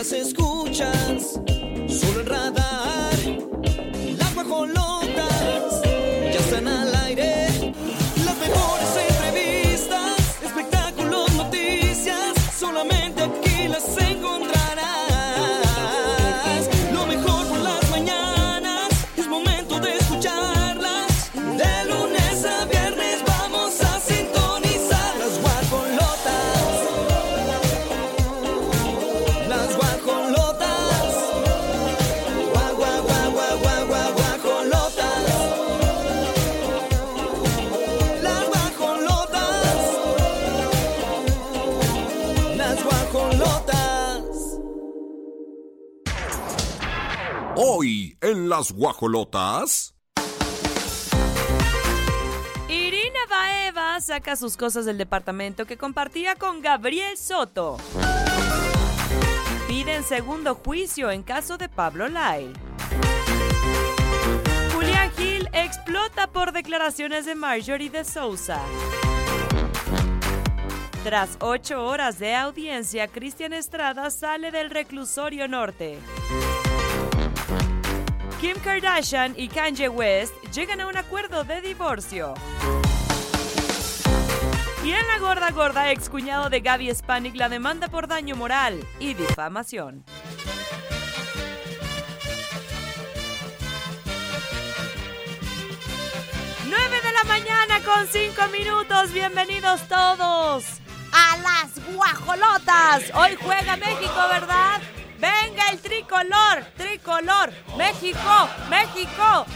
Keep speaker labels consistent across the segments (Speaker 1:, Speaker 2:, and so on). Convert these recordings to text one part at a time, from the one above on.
Speaker 1: las escuchas, guajolotas.
Speaker 2: Irina Baeva saca sus cosas del departamento que compartía con Gabriel Soto. Piden segundo juicio en caso de Pablo Lai. Julián Gil explota por declaraciones de Marjorie de Sousa. Tras ocho horas de audiencia, Cristian Estrada sale del reclusorio norte. Kim Kardashian y Kanye West llegan a un acuerdo de divorcio. Y en la gorda gorda, excuñado de Gaby Spanik la demanda por daño moral y difamación. ¡9 de la mañana con 5 minutos! ¡Bienvenidos todos a las guajolotas! Hoy juega México, ¿verdad? ¡Venga el tricolor! ¡Tricolor! ¡México! ¡México!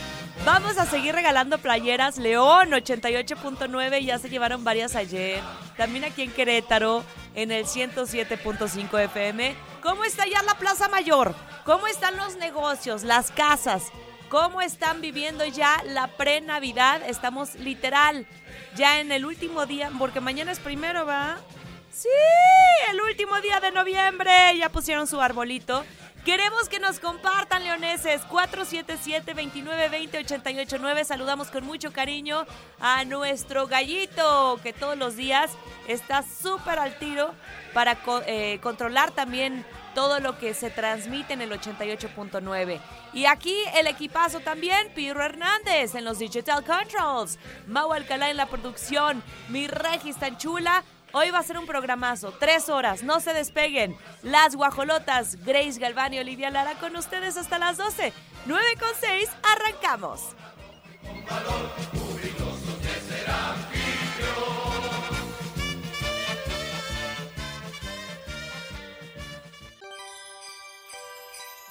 Speaker 2: Vamos a seguir regalando playeras. León 88.9, ya se llevaron varias ayer. También aquí en Querétaro, en el 107.5 FM. ¿Cómo está ya la Plaza Mayor? ¿Cómo están los negocios, las casas? ¿Cómo están viviendo ya la pre-Navidad? Estamos literal ya en el último día, porque mañana es primero, ¿va? Sí, el último día de noviembre. Ya pusieron su arbolito. Queremos que nos compartan, leoneses. 477-2920-889. Saludamos con mucho cariño a nuestro gallito, que todos los días está súper al tiro para eh, controlar también todo lo que se transmite en el 88.9. Y aquí el equipazo también, Pirro Hernández en los Digital Controls, Mau Alcalá en la producción, mi Regis tan chula. Hoy va a ser un programazo, tres horas, no se despeguen. Las guajolotas, Grace Galván y Olivia Lara con ustedes hasta las 12. 9 con 6, arrancamos.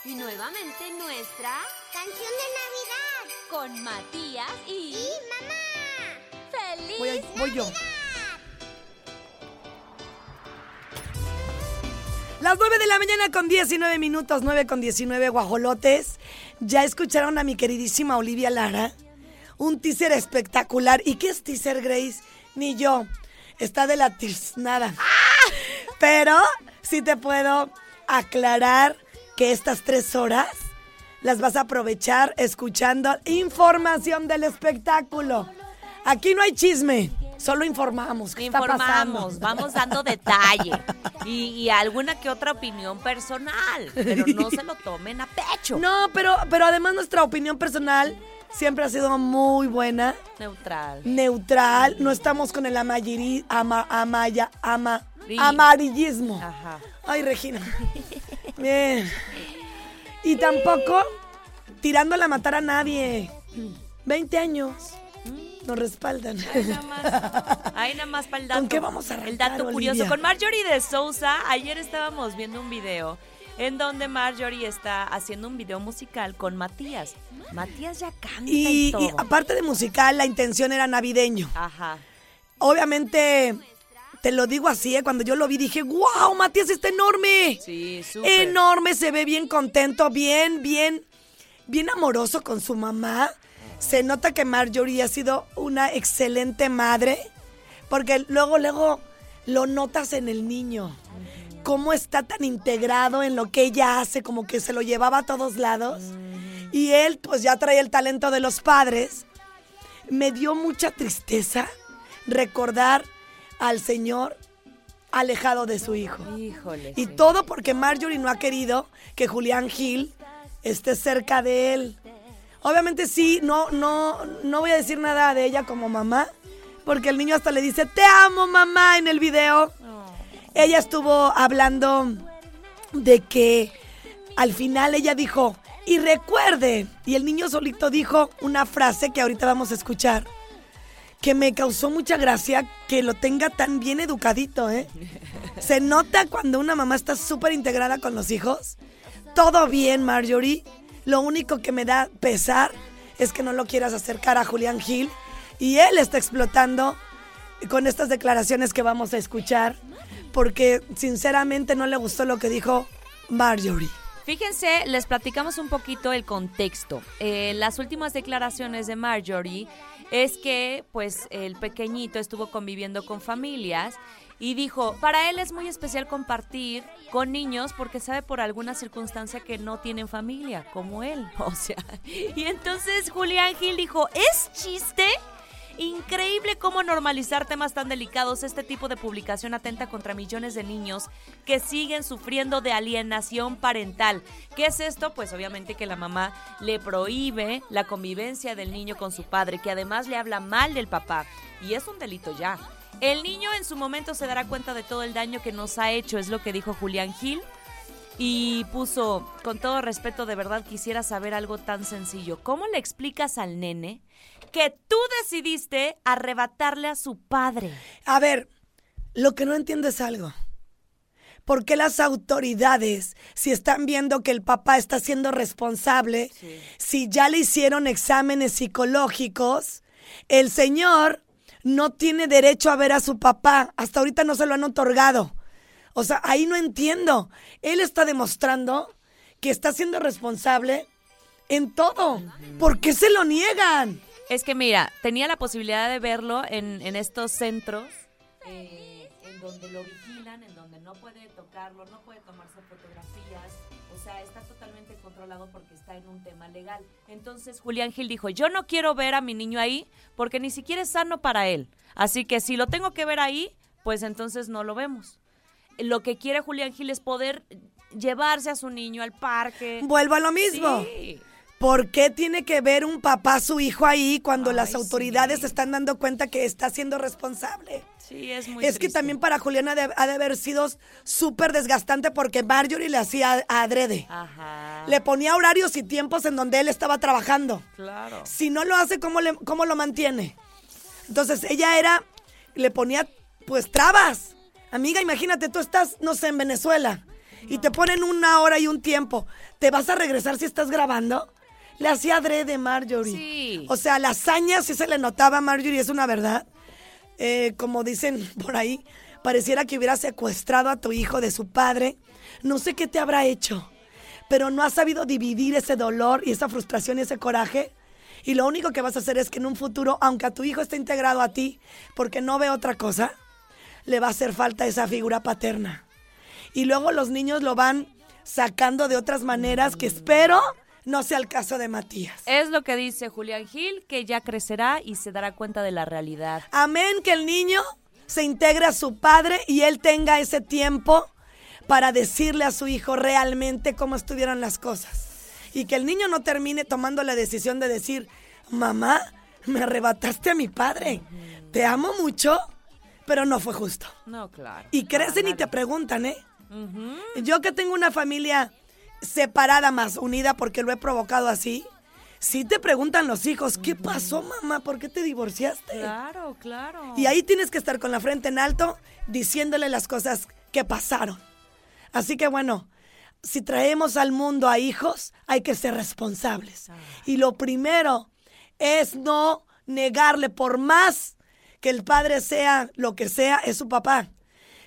Speaker 3: Y nuevamente nuestra
Speaker 4: Canción de Navidad.
Speaker 3: con Matías y,
Speaker 4: Y mamá.
Speaker 3: Feliz
Speaker 5: Voy, a- voy yo. Las 9 de la mañana con 19 minutos, 9 con 19 guajolotes. Ya escucharon a mi queridísima Olivia Lara. Un teaser espectacular. ¿Y qué es teaser, Grace? Ni yo. Está de la tiznada. Pero sí te puedo aclarar que estas tres horas las vas a aprovechar escuchando información del espectáculo. Aquí no hay chisme, solo informamos. ¿Qué está
Speaker 2: Informamos, vamos dando detalle y, y alguna que otra opinión personal, pero no se lo tomen a pecho.
Speaker 5: No, pero, pero además nuestra opinión personal siempre ha sido muy buena,
Speaker 2: Neutral.
Speaker 5: neutral. No estamos con el amayiri, ama, amaya, ama, amarillismo.
Speaker 2: Ajá.
Speaker 5: Ay, Regina. Bien. Y tampoco tirándole a matar a nadie. 20 años. Nos respaldan.
Speaker 2: Nada más. Ahí nada más para el dato.
Speaker 5: ¿Con qué vamos a
Speaker 2: El dato curioso. Con Marjorie de Sousa, ayer estábamos viendo un video en donde Marjorie está haciendo un video musical con Matías. Matías ya canta y,
Speaker 5: Y,
Speaker 2: todo.
Speaker 5: y aparte de musical, la intención era navideño.
Speaker 2: Ajá.
Speaker 5: Obviamente, te lo digo así, ¿eh? cuando yo lo vi dije, wow, Matías está enorme.
Speaker 2: Sí, súper.
Speaker 5: Enorme, se ve bien contento, bien, bien, bien amoroso con su mamá. Se nota que Marjorie ha sido una excelente madre, porque luego, luego lo notas en el niño. Cómo está tan integrado en lo que ella hace, como que se lo llevaba a todos lados. Y él, pues ya trae el talento de los padres. Me dio mucha tristeza recordar al señor alejado de su hijo.
Speaker 2: Híjole.
Speaker 5: Y
Speaker 2: sí.
Speaker 5: todo porque Marjorie no ha querido que Julián Gil esté cerca de él. Obviamente sí, no, no, no voy a decir nada de ella como mamá, porque el niño hasta le dice, te amo mamá en el video. Ella estuvo hablando de que al final ella dijo, y recuerde, y el niño solito dijo una frase que ahorita vamos a escuchar, que me causó mucha gracia que lo tenga tan bien educadito, ¿eh? Se nota cuando una mamá está súper integrada con los hijos. Todo bien, Marjorie. Lo único que me da pesar es que no lo quieras acercar a Julián Gil. Y él está explotando con estas declaraciones que vamos a escuchar. Porque sinceramente no le gustó lo que dijo Marjorie.
Speaker 2: Fíjense, les platicamos un poquito el contexto. Eh, las últimas declaraciones de Marjorie es que pues el pequeñito estuvo conviviendo con familias y dijo, para él es muy especial compartir con niños porque sabe por alguna circunstancia que no tienen familia, como él. O sea, y entonces Julián Gil dijo, ¿es chiste? Increíble cómo normalizar temas tan delicados. Este tipo de publicación atenta contra millones de niños que siguen sufriendo de alienación parental. ¿Qué es esto? Pues obviamente que la mamá le prohíbe la convivencia del niño con su padre, que además le habla mal del papá. Y es un delito ya. El niño en su momento se dará cuenta de todo el daño que nos ha hecho, es lo que dijo Julián Gil. Y puso, con todo respeto, de verdad quisiera saber algo tan sencillo. ¿Cómo le explicas al nene que tú decidiste arrebatarle a su padre?
Speaker 5: A ver, lo que no entiendo es algo. ¿Por qué las autoridades, si están viendo que el papá está siendo responsable, si ya le hicieron exámenes psicológicos, el señor no tiene derecho a ver a su papá? Hasta ahorita no se lo han otorgado. O sea, ahí no entiendo. Él está demostrando que está siendo responsable en todo. ¿Por qué se lo niegan?
Speaker 2: Es que mira, tenía la posibilidad de verlo en, en estos centros eh, en donde lo vigilan, en donde no puede tocarlo, no puede tomarse fotografías. O sea, está totalmente controlado porque está en un tema legal. Entonces Julián Gil dijo, yo no quiero ver a mi niño ahí porque ni siquiera es sano para él. Así que si lo tengo que ver ahí, pues entonces no lo vemos. Lo que quiere Julián Gil es poder llevarse a su niño al parque.
Speaker 5: Vuelvo a lo mismo.
Speaker 2: Sí.
Speaker 5: ¿Por qué tiene que ver un papá a su hijo ahí cuando
Speaker 2: Ay,
Speaker 5: las autoridades
Speaker 2: sí.
Speaker 5: están dando cuenta que está siendo responsable?
Speaker 2: Sí, es muy
Speaker 5: es que también para Julián ha de, ha de haber sido súper desgastante porque Marjorie le hacía adrede.
Speaker 2: Ajá.
Speaker 5: Le ponía horarios y tiempos en donde él estaba trabajando.
Speaker 2: Claro.
Speaker 5: Si no lo hace, ¿cómo, le- cómo lo mantiene? Entonces ella era, le ponía pues trabas. Amiga, imagínate, tú estás, no sé, en Venezuela y te ponen una hora y un tiempo. ¿Te vas a regresar si estás grabando? Le hacía adrede Marjorie.
Speaker 2: Sí.
Speaker 5: O sea, la hazaña sí se le notaba a Marjorie, es una verdad. Eh, como dicen por ahí, pareciera que hubiera secuestrado a tu hijo de su padre. No sé qué te habrá hecho, pero no has sabido dividir ese dolor y esa frustración y ese coraje. Y lo único que vas a hacer es que en un futuro, aunque a tu hijo esté integrado a ti, porque no ve otra cosa, le va a hacer falta esa figura paterna. Y luego los niños lo van sacando de otras maneras que espero no sea el caso de Matías.
Speaker 2: Es lo que dice Julián Gil, que ya crecerá y se dará cuenta de la realidad.
Speaker 5: Amén, que el niño se integre a su padre y él tenga ese tiempo para decirle a su hijo realmente cómo estuvieron las cosas. Y que el niño no termine tomando la decisión de decir, mamá, me arrebataste a mi padre, te amo mucho, pero no fue justo.
Speaker 2: No, claro.
Speaker 5: Y crecen y te preguntan, ¿eh? Yo que tengo una familia separada más unida porque lo he provocado así, sí te preguntan los hijos, ¿qué pasó mamá? ¿Por qué te divorciaste?
Speaker 2: Claro, claro.
Speaker 5: Y ahí tienes que estar con la frente en alto diciéndole las cosas que pasaron. Así que bueno, si traemos al mundo a hijos, hay que ser responsables. Y lo primero es no negarle por más que el padre sea lo que sea, es su papá.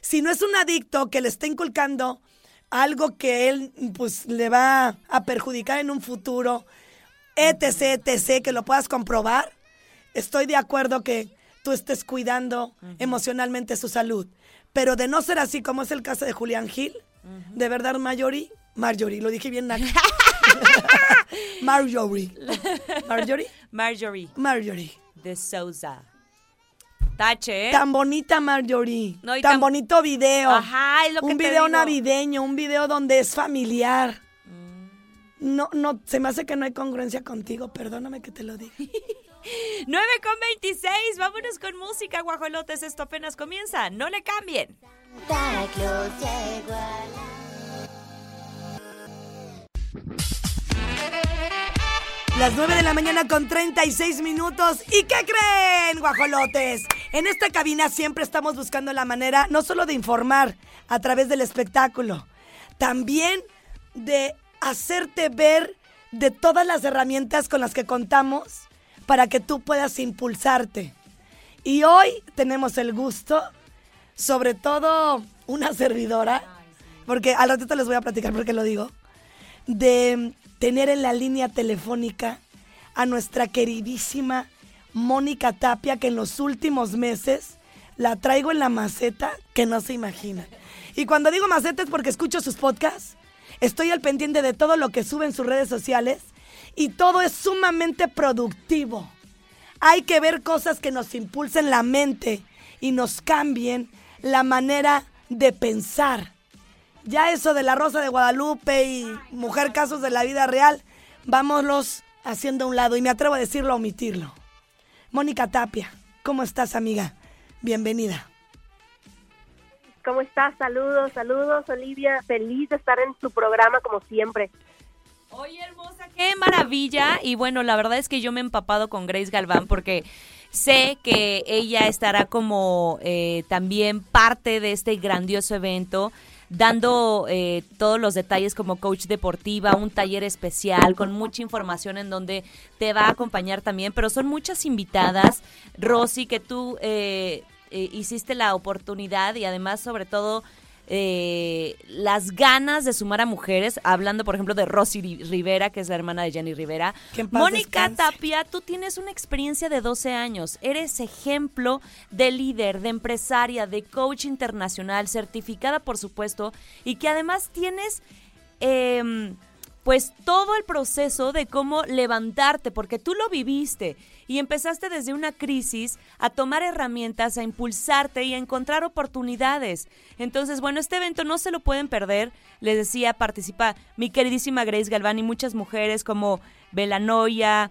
Speaker 5: Si no es un adicto que le está inculcando algo que él pues le va a perjudicar en un futuro, etc, etc, que lo puedas comprobar, estoy de acuerdo que tú estés cuidando emocionalmente su salud. Pero de no ser así, como es el caso de Julián Gil, de verdad, Marjorie, Marjorie, lo dije bien, Naca. Marjorie. Marjorie,
Speaker 2: Marjorie
Speaker 5: Marjorie.
Speaker 2: de Souza. Tache, ¿eh?
Speaker 5: Tan bonita Marjorie.
Speaker 2: No, y
Speaker 5: tan,
Speaker 2: tan-
Speaker 5: bonito video.
Speaker 2: Ajá, es lo que
Speaker 5: un
Speaker 2: te
Speaker 5: video
Speaker 2: digo.
Speaker 5: navideño, un video donde es familiar.
Speaker 2: Mm.
Speaker 5: No, no, se me hace que no hay congruencia contigo, perdóname que te lo diga.
Speaker 2: 9 con 26, vámonos con música, guajolotes. Esto apenas comienza. No le cambien.
Speaker 4: Santa Claus llegó a la...
Speaker 5: Las 9 de la mañana con 36 minutos. ¿Y qué creen, guajolotes? En esta cabina siempre estamos buscando la manera no solo de informar a través del espectáculo, también de hacerte ver de todas las herramientas con las que contamos para que tú puedas impulsarte. Y hoy tenemos el gusto, sobre todo una servidora, porque al ratito les voy a platicar por qué lo digo, de tener en la línea telefónica a nuestra queridísima Mónica Tapia, que en los últimos meses la traigo en la maceta que no se imagina. Y cuando digo maceta es porque escucho sus podcasts, estoy al pendiente de todo lo que sube en sus redes sociales y todo es sumamente productivo. Hay que ver cosas que nos impulsen la mente y nos cambien la manera de pensar. Ya eso de la Rosa de Guadalupe y mujer casos de la vida real, vámonos haciendo a un lado y me atrevo a decirlo, a omitirlo. Mónica Tapia, ¿cómo estás amiga? Bienvenida.
Speaker 6: ¿Cómo estás? Saludos, saludos, Olivia. Feliz de estar en tu programa como siempre.
Speaker 2: Oye, hermosa, qué maravilla. Y bueno, la verdad es que yo me he empapado con Grace Galván porque sé que ella estará como eh, también parte de este grandioso evento dando eh, todos los detalles como coach deportiva, un taller especial con mucha información en donde te va a acompañar también, pero son muchas invitadas, Rosy, que tú eh, eh, hiciste la oportunidad y además sobre todo eh, las ganas de sumar a mujeres, hablando por ejemplo de Rosy Ri- Rivera, que es la hermana de Jenny Rivera. Mónica. Tapia, tú tienes una experiencia de 12 años, eres ejemplo de líder, de empresaria, de coach internacional, certificada por supuesto, y que además tienes... em, pues todo el proceso de cómo levantarte, porque tú lo viviste y empezaste desde una crisis a tomar herramientas, a impulsarte y a encontrar oportunidades. Entonces, bueno, este evento no se lo pueden perder. Les decía, participa mi queridísima Grace Galván y muchas mujeres como Belanoia,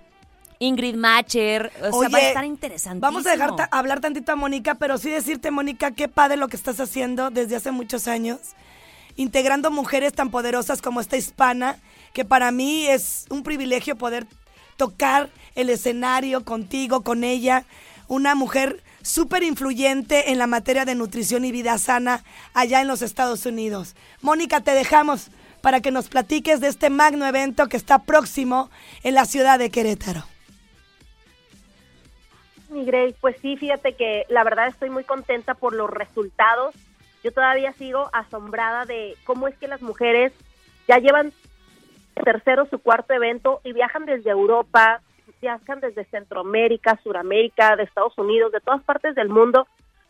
Speaker 2: Ingrid Macher. O sea, va a estar interesantísimo.
Speaker 5: Vamos a dejar hablar tantito a Mónica, pero sí decirte, Mónica, qué padre lo que estás haciendo desde hace muchos años, integrando mujeres tan poderosas como esta hispana, que para mí es un privilegio poder tocar el escenario contigo, con ella, una mujer súper influyente en la materia de nutrición y vida sana allá en los Estados Unidos. Mónica, te dejamos para que nos platiques de este magno evento que está próximo en la ciudad de Querétaro.
Speaker 6: Mi pues sí, fíjate que la verdad estoy muy contenta por los resultados. Yo todavía sigo asombrada de cómo es que las mujeres ya llevan tercero su cuarto evento y viajan desde Europa, viajan desde Centroamérica, Suramérica, de Estados Unidos, de todas partes del mundo,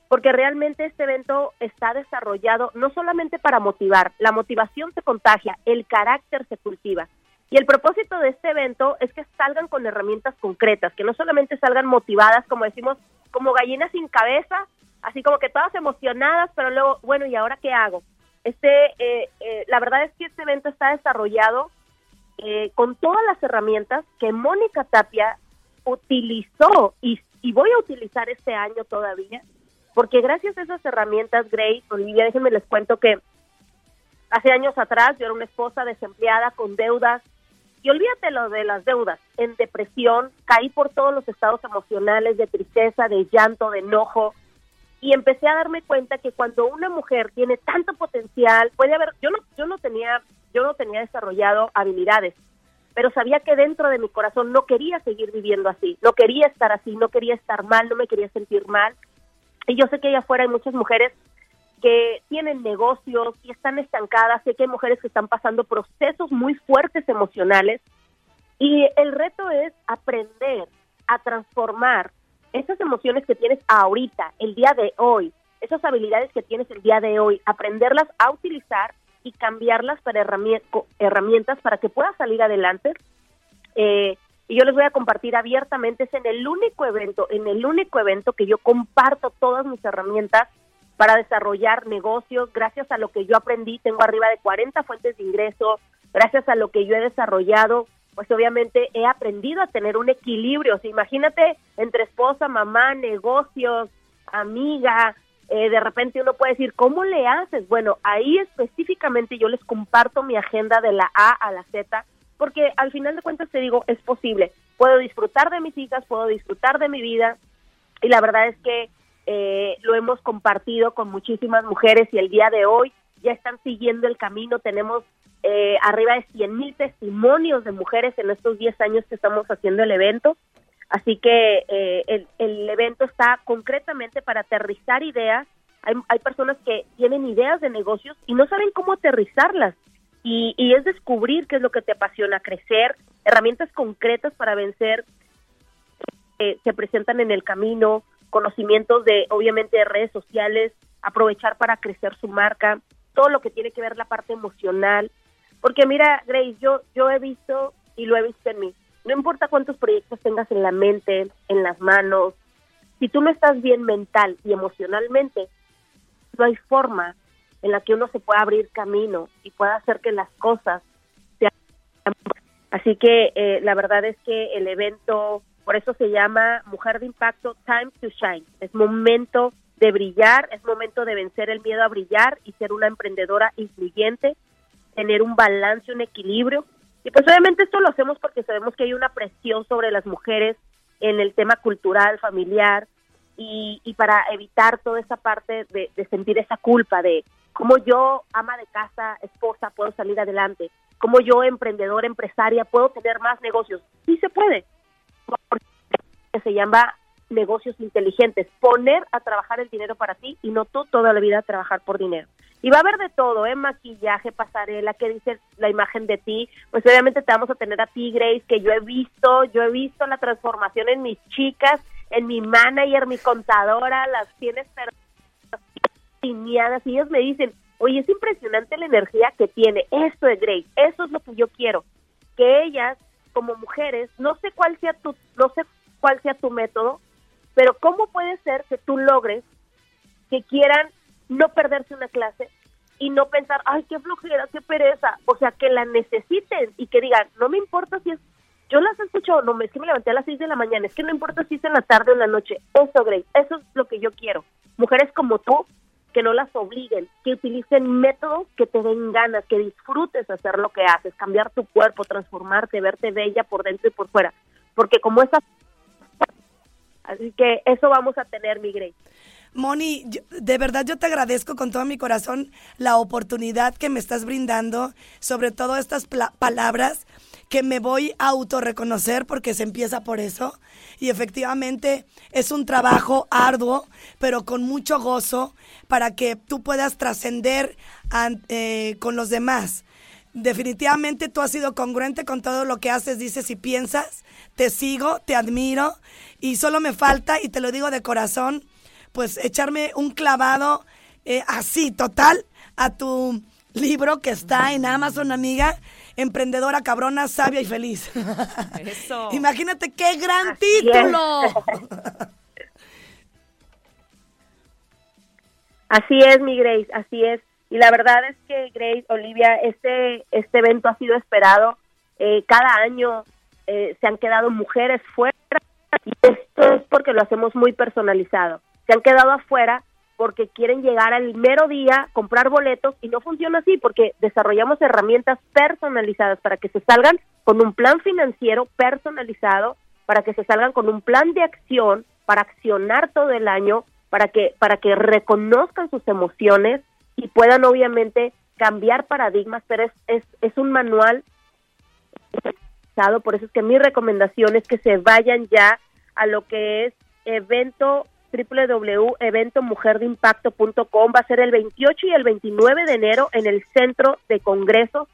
Speaker 6: porque realmente este evento está desarrollado no solamente para motivar, la motivación se contagia, el carácter se cultiva. Y el propósito de este evento es que salgan con herramientas concretas, que no solamente salgan motivadas, como decimos, como gallinas sin cabeza, así como que todas emocionadas, pero luego, bueno, ¿y ahora qué hago? Este, eh, eh, la verdad es que este evento está desarrollado eh, con todas las herramientas que Mónica Tapia utilizó y, voy a utilizar este año todavía, porque gracias a esas herramientas, Grace, Olivia, déjenme les cuento que hace años atrás yo era una esposa desempleada con deudas y olvídate lo de las deudas, en depresión, caí por todos los estados emocionales de tristeza, de llanto, de enojo y empecé a darme cuenta que cuando una mujer tiene tanto potencial, puede haber, yo no, yo no tenía, yo no tenía desarrollado habilidades, pero sabía que dentro de mi corazón no quería seguir viviendo así, no quería estar así, no quería estar mal, no me quería sentir mal. Y yo sé que allá afuera hay muchas mujeres que tienen negocios y están estancadas, sé que hay mujeres que están pasando procesos muy fuertes emocionales y el reto es aprender a transformar esas emociones que tienes ahorita, el día de hoy, esas habilidades que tienes el día de hoy, aprenderlas a utilizar y cambiarlas para herramientas para que puedas salir adelante. Eh, y yo les voy a compartir abiertamente, es en el único evento, en el único evento que yo comparto todas mis herramientas para desarrollar negocios, gracias a lo que yo aprendí, tengo arriba de 40 fuentes de ingreso, gracias a lo que yo he desarrollado, pues obviamente he aprendido a tener un equilibrio. O imagínate entre esposa, mamá, negocios, amiga, eh, de repente uno puede decir, ¿cómo le haces? Bueno, ahí específicamente yo les comparto mi agenda de la A a la Z, porque al final de cuentas te digo, es posible. Puedo disfrutar de mis hijas, puedo disfrutar de mi vida, y la verdad es que eh, lo hemos compartido con muchísimas mujeres y el día de hoy ya están siguiendo el camino. Tenemos eh, arriba de 100 mil testimonios de mujeres en estos 10 años que estamos haciendo el evento. Así que eh, el, el, evento está concretamente para aterrizar ideas. Hay, hay, personas que tienen ideas de negocios y no saben cómo aterrizarlas. Y, y es descubrir qué es lo que te apasiona, crecer, herramientas concretas para vencer eh, se presentan en el camino, conocimientos de, obviamente, de redes sociales, aprovechar para crecer su marca, todo lo que tiene que ver la parte emocional. Porque mira, Grace, yo, yo he visto y lo he visto en mí, no importa cuántos proyectos tengas en la mente, en las manos, si tú no estás bien mental y emocionalmente, no hay forma en la que uno se pueda abrir camino y pueda hacer que las cosas sean. Así que eh, la verdad es que el evento, por eso se llama Mujer de Impacto, Time to Shine. Es momento de brillar, es momento de vencer el miedo a brillar y ser una emprendedora influyente, tener un balance, un equilibrio. Y pues obviamente esto lo hacemos porque sabemos que hay una presión sobre las mujeres en el tema cultural, familiar, y, para evitar toda esa parte de, de sentir esa culpa de cómo yo, ama de casa, esposa, puedo salir adelante, cómo yo, emprendedora, empresaria, puedo tener más negocios. Sí se puede, porque se llama negocios inteligentes, poner a trabajar el dinero para ti y no tú toda la vida trabajar por dinero. Y va a haber de todo, ¿eh? Maquillaje, pasarela, que dice la imagen de ti. Pues obviamente te vamos a tener a ti, Grace, que yo he visto, yo he visto la transformación en mis chicas, en mi manager, mi contadora, las tienes alineadas y ellos me dicen, oye, es impresionante la energía que tiene. Esto es Grace, eso es lo que yo quiero. Que ellas, como mujeres, no sé cuál sea tu, no sé cuál sea tu método, pero ¿cómo puede ser que tú logres que quieran no perderse una clase y no pensar, ay, qué flojera, qué pereza? O sea, que la necesiten y que digan, no me importa si es, yo las escucho, no, es que me levanté a las 6 de la mañana, es que no importa si es en la tarde o en la noche. Eso, Grace, eso es lo que yo quiero. Mujeres como tú, que no las obliguen, que utilicen métodos que te den ganas, que disfrutes hacer lo que haces, cambiar tu cuerpo, transformarte, verte bella por dentro y por fuera. Porque como esas Así que eso vamos a tener, mi Grace.
Speaker 5: Moni, de verdad yo te agradezco con todo mi corazón la oportunidad que me estás brindando, sobre todo estas palabras que me voy a autorreconocer porque se empieza por eso. Y efectivamente es un trabajo arduo, pero con mucho gozo para que tú puedas trascender eh, con los demás. Definitivamente tú has sido congruente con todo lo que haces, dices y piensas. Te sigo, te admiro y solo me falta, y te lo digo de corazón, pues echarme un clavado eh, así, total, a tu libro que está en Amazon, amiga. Emprendedora, cabrona, sabia y feliz.
Speaker 2: Eso.
Speaker 5: Imagínate qué gran
Speaker 6: Así es.
Speaker 5: título.
Speaker 6: Así es, mi Grace, así es. Y la verdad es que, Grace, Olivia, este, este evento ha sido esperado. Eh, cada año eh, se han quedado mujeres fuera y esto es porque lo hacemos muy personalizado. Se han quedado afuera porque quieren llegar al mero día, comprar boletos y no funciona así porque desarrollamos herramientas personalizadas para que se salgan con un plan financiero personalizado, para que se salgan con un plan de acción, para accionar todo el año, para que para que reconozcan sus emociones y puedan obviamente cambiar paradigmas, pero es, es, un manual por eso es que mi recomendación es que se vayan ya a lo que es evento www.eventomujerdeimpacto.com va a ser el 28 y el 29 de enero en el centro de congresos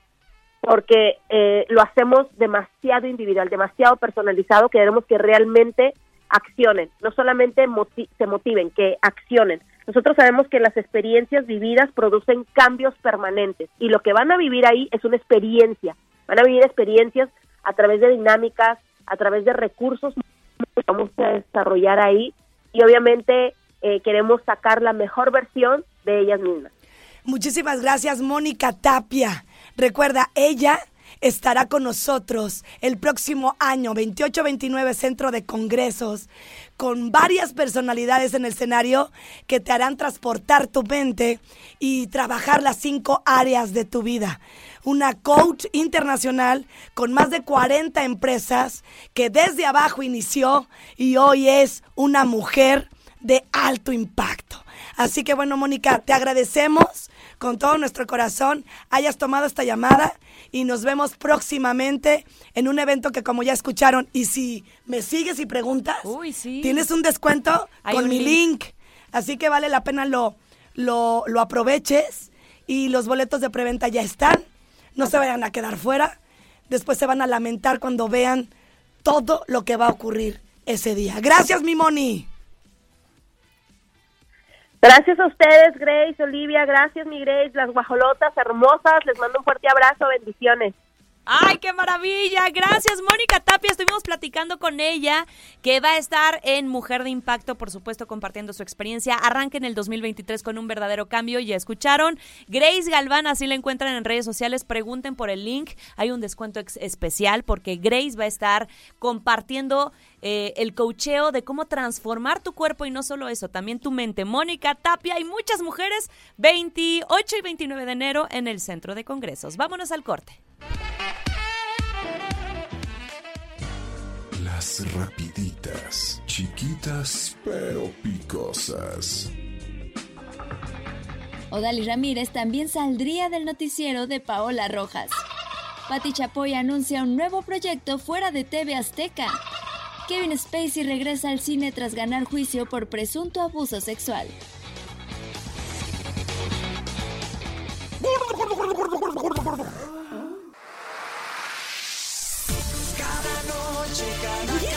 Speaker 6: porque eh, lo hacemos demasiado individual, demasiado personalizado, que queremos que realmente accionen, no solamente moti- se motiven, que accionen. Nosotros sabemos que las experiencias vividas producen cambios permanentes y lo que van a vivir ahí es una experiencia, van a vivir experiencias a través de dinámicas, a través de recursos que vamos a desarrollar ahí y obviamente eh, queremos sacar la mejor versión de ellas mismas.
Speaker 5: Muchísimas gracias, Mónica Tapia. Recuerda, ella estará con nosotros el próximo año, 28-29 Centro de Congresos, con varias personalidades en el escenario que te harán transportar tu mente y trabajar las cinco áreas de tu vida. Una coach internacional con más de 40 empresas que desde abajo inició y hoy es una mujer de alto impacto. Así que bueno, Mónica, te agradecemos con todo nuestro corazón hayas tomado esta llamada y nos vemos próximamente en un evento que como ya escucharon y si me sigues y preguntas,
Speaker 2: Uy, sí.
Speaker 5: tienes un descuento
Speaker 2: Hay
Speaker 5: con
Speaker 2: un
Speaker 5: mi
Speaker 2: link.
Speaker 5: link. Así que vale la pena lo, lo, lo aproveches y los boletos de preventa ya están. No se vayan a quedar fuera. Después se van a lamentar cuando vean todo lo que va a ocurrir ese día. Gracias, mi Moni.
Speaker 6: Gracias a ustedes, Grace, Olivia, gracias mi Grace, las guajolotas hermosas, les mando un fuerte abrazo, bendiciones.
Speaker 2: ¡Ay, qué maravilla! Gracias, Mónica Tapia. Estuvimos platicando con ella, que va a estar en Mujer de Impacto, por supuesto, compartiendo su experiencia. Arranca en el 2023 con un verdadero cambio. Ya escucharon. Grace Galván, así la encuentran en redes sociales. Pregunten por el link. Hay un descuento especial porque Grace va a estar compartiendo eh, el coacheo de cómo transformar tu cuerpo y no solo eso, también tu mente. Mónica Tapia y muchas mujeres, 28 y 29 de enero en el Centro de Congresos. Vámonos al corte.
Speaker 7: Las rapiditas, chiquitas pero picosas.
Speaker 8: Odalis Ramírez también saldría del noticiero de Paola Rojas. Pati Chapoy anuncia un nuevo proyecto fuera de TV Azteca. Kevin Spacey regresa al cine tras ganar juicio por presunto abuso sexual.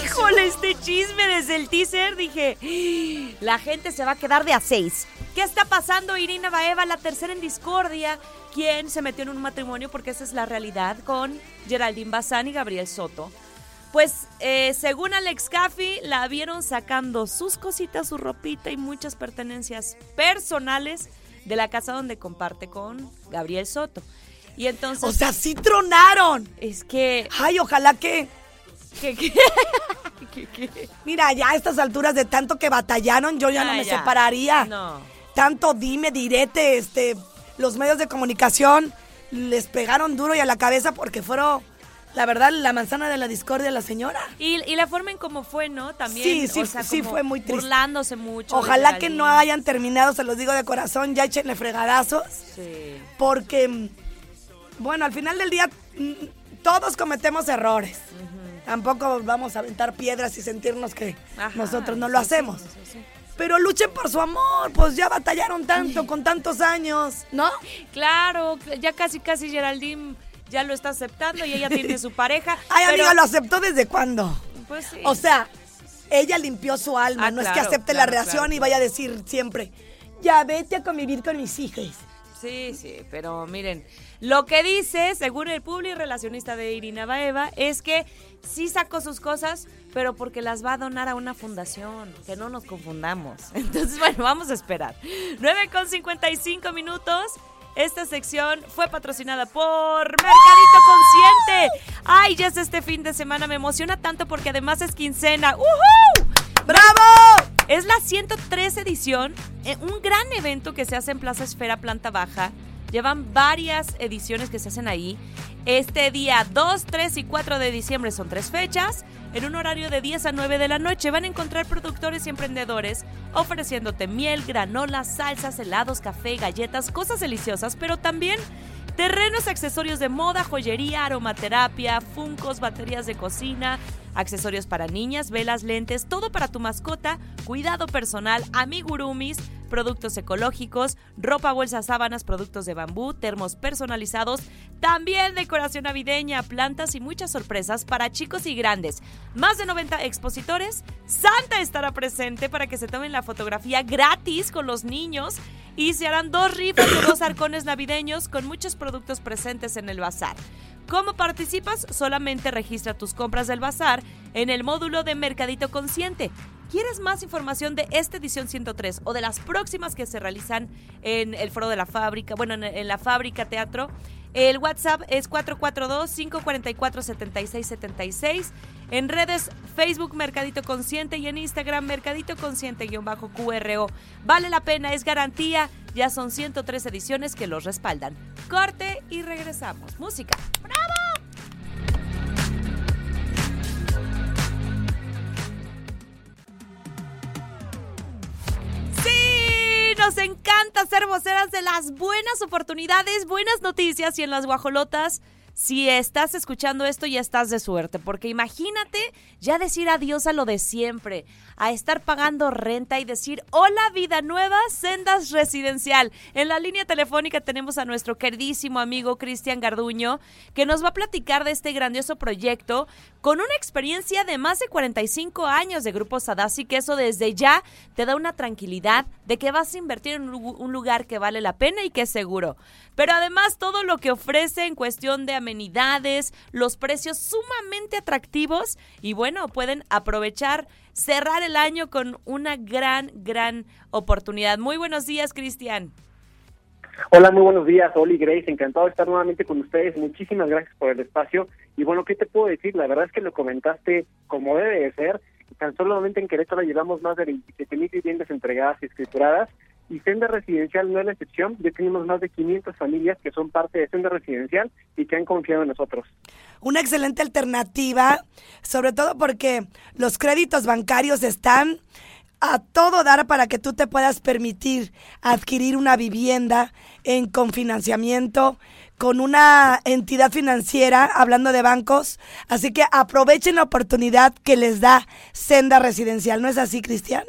Speaker 2: Híjole, este chisme desde el teaser. Dije, "Ah, la gente se va a quedar de a seis. ¿Qué está pasando? Irina Baeva, la tercera en discordia, quien se metió en un matrimonio, porque esa es la realidad, con Geraldine Bazán y Gabriel Soto. Pues, eh, según Alex Caffi, la vieron sacando sus cositas, su ropita y muchas pertenencias personales de la casa donde comparte con Gabriel Soto. Y entonces,
Speaker 5: O sea, sí tronaron.
Speaker 2: es que...
Speaker 5: Ay, ojalá que...
Speaker 2: que- que-
Speaker 5: Mira, ya a estas alturas de tanto que batallaron, yo ya no
Speaker 2: Ah,
Speaker 5: me
Speaker 2: ya.
Speaker 5: separaría.
Speaker 2: No.
Speaker 5: Tanto dime, direte, este, los medios de comunicación les pegaron duro y a la cabeza porque fueron, la verdad, la manzana de la discordia de la señora.
Speaker 2: Y, y la forma en cómo fue, ¿no? También.
Speaker 5: Sí, sí,
Speaker 2: o sea,
Speaker 5: sí fue muy triste.
Speaker 2: Burlándose mucho.
Speaker 5: Ojalá que no hayan terminado, se los digo de corazón, ya échenle fregadazos,
Speaker 2: Sí.
Speaker 5: porque, mm, bueno, al final del día mm, todos cometemos errores. Tampoco vamos a aventar piedras y sentirnos que
Speaker 2: Ajá,
Speaker 5: nosotros no lo
Speaker 2: sí,
Speaker 5: hacemos.
Speaker 2: sí, sí.
Speaker 5: Pero luchen por su amor, pues ya batallaron tanto con tantos años, ¿no?
Speaker 2: Claro, ya casi, casi Geraldine ya lo está aceptando y ella tiene su pareja.
Speaker 5: Ay,
Speaker 2: pero-
Speaker 5: amiga, ¿lo aceptó desde cuándo?
Speaker 2: Pues sí.
Speaker 5: O sea, ella limpió su alma,
Speaker 2: Ah,
Speaker 5: no es que acepte
Speaker 2: claro,
Speaker 5: la reacción
Speaker 2: claro,
Speaker 5: y vaya a decir siempre, ya vete a convivir con mis hijos.
Speaker 2: Sí, sí, pero miren, lo que dice, según el public relacionista de Irina Baeva, es que sí sacó sus cosas, pero porque las va a donar a una fundación, que no nos confundamos. Entonces, bueno, vamos a esperar. 9 con 55 minutos. Esta sección fue patrocinada por Mercadito Consciente. Ay, ya es este fin de semana, me emociona tanto porque además es quincena. ¡Uhú!
Speaker 5: ¡Bravo!
Speaker 2: Es la 103 edición, eh, un gran evento que se hace en Plaza Esfera, planta baja. Llevan varias ediciones que se hacen ahí. Este día 2, 3 y 4 de diciembre son tres fechas. En un horario de 10 a 9 de la noche van a encontrar productores y emprendedores ofreciéndote miel, granola, salsas, helados, café, galletas, cosas deliciosas, pero también terrenos, accesorios de moda, joyería, aromaterapia, funcos, baterías de cocina, accesorios para niñas, velas, lentes, todo para tu mascota, cuidado personal, amigurumis, productos ecológicos, ropa, bolsas, sábanas, productos de bambú, termos personalizados, también decoración navideña, plantas y muchas sorpresas para chicos y grandes. Más de 90 expositores. Santa estará presente para que se tomen la fotografía gratis con los niños y se harán dos rifas de dos arcones navideños con muchos productos presentes en el bazar. ¿Cómo participas? Solamente registra tus compras del bazar en el módulo de Mercadito Consciente. ¿Quieres más información de esta edición 103 o de las próximas que se realizan en el foro de la fábrica, bueno, en, la fábrica teatro? El WhatsApp es 442-544-7676. En redes Facebook Mercadito Consciente y en Instagram Mercadito Consciente-QRO. Vale la pena, es garantía. Ya son 103 ediciones que los respaldan. Corte y regresamos. Música. Nos encanta ser voceras de las buenas oportunidades, buenas noticias y en las guajolotas. Si estás escuchando esto ya estás de suerte, porque imagínate ya decir adiós a lo de siempre, a estar pagando renta y decir hola vida nueva, Sendas Residencial. En la línea telefónica tenemos a nuestro queridísimo amigo Cristian Garduño, que nos va a platicar de este grandioso proyecto con una experiencia de más de 45 años de Grupo Sadasi, que eso desde ya te da una tranquilidad de que vas a invertir en un lu- un lugar que vale la pena y que es seguro. Pero además todo lo que ofrece en cuestión de amenidades, los precios sumamente atractivos y bueno, pueden aprovechar, cerrar el año con una gran, gran oportunidad. Muy buenos días, Cristian.
Speaker 9: Hola, muy buenos días, Oli Grace, encantado de estar nuevamente con ustedes, muchísimas gracias por el espacio y bueno, ¿qué te puedo decir? La verdad es que lo comentaste como debe de ser, tan solamente en Querétaro llevamos más de 27 mil viviendas entregadas y escrituradas y Senda Residencial no es la excepción, ya tenemos más de 500 familias que son parte de Senda Residencial y que han confiado en nosotros.
Speaker 5: Una excelente alternativa, sobre todo porque los créditos bancarios están a todo dar para que tú te puedas permitir adquirir una vivienda en confinanciamiento con una entidad financiera, hablando de bancos. Así que aprovechen la oportunidad que les da Senda Residencial. ¿No es así, Cristian?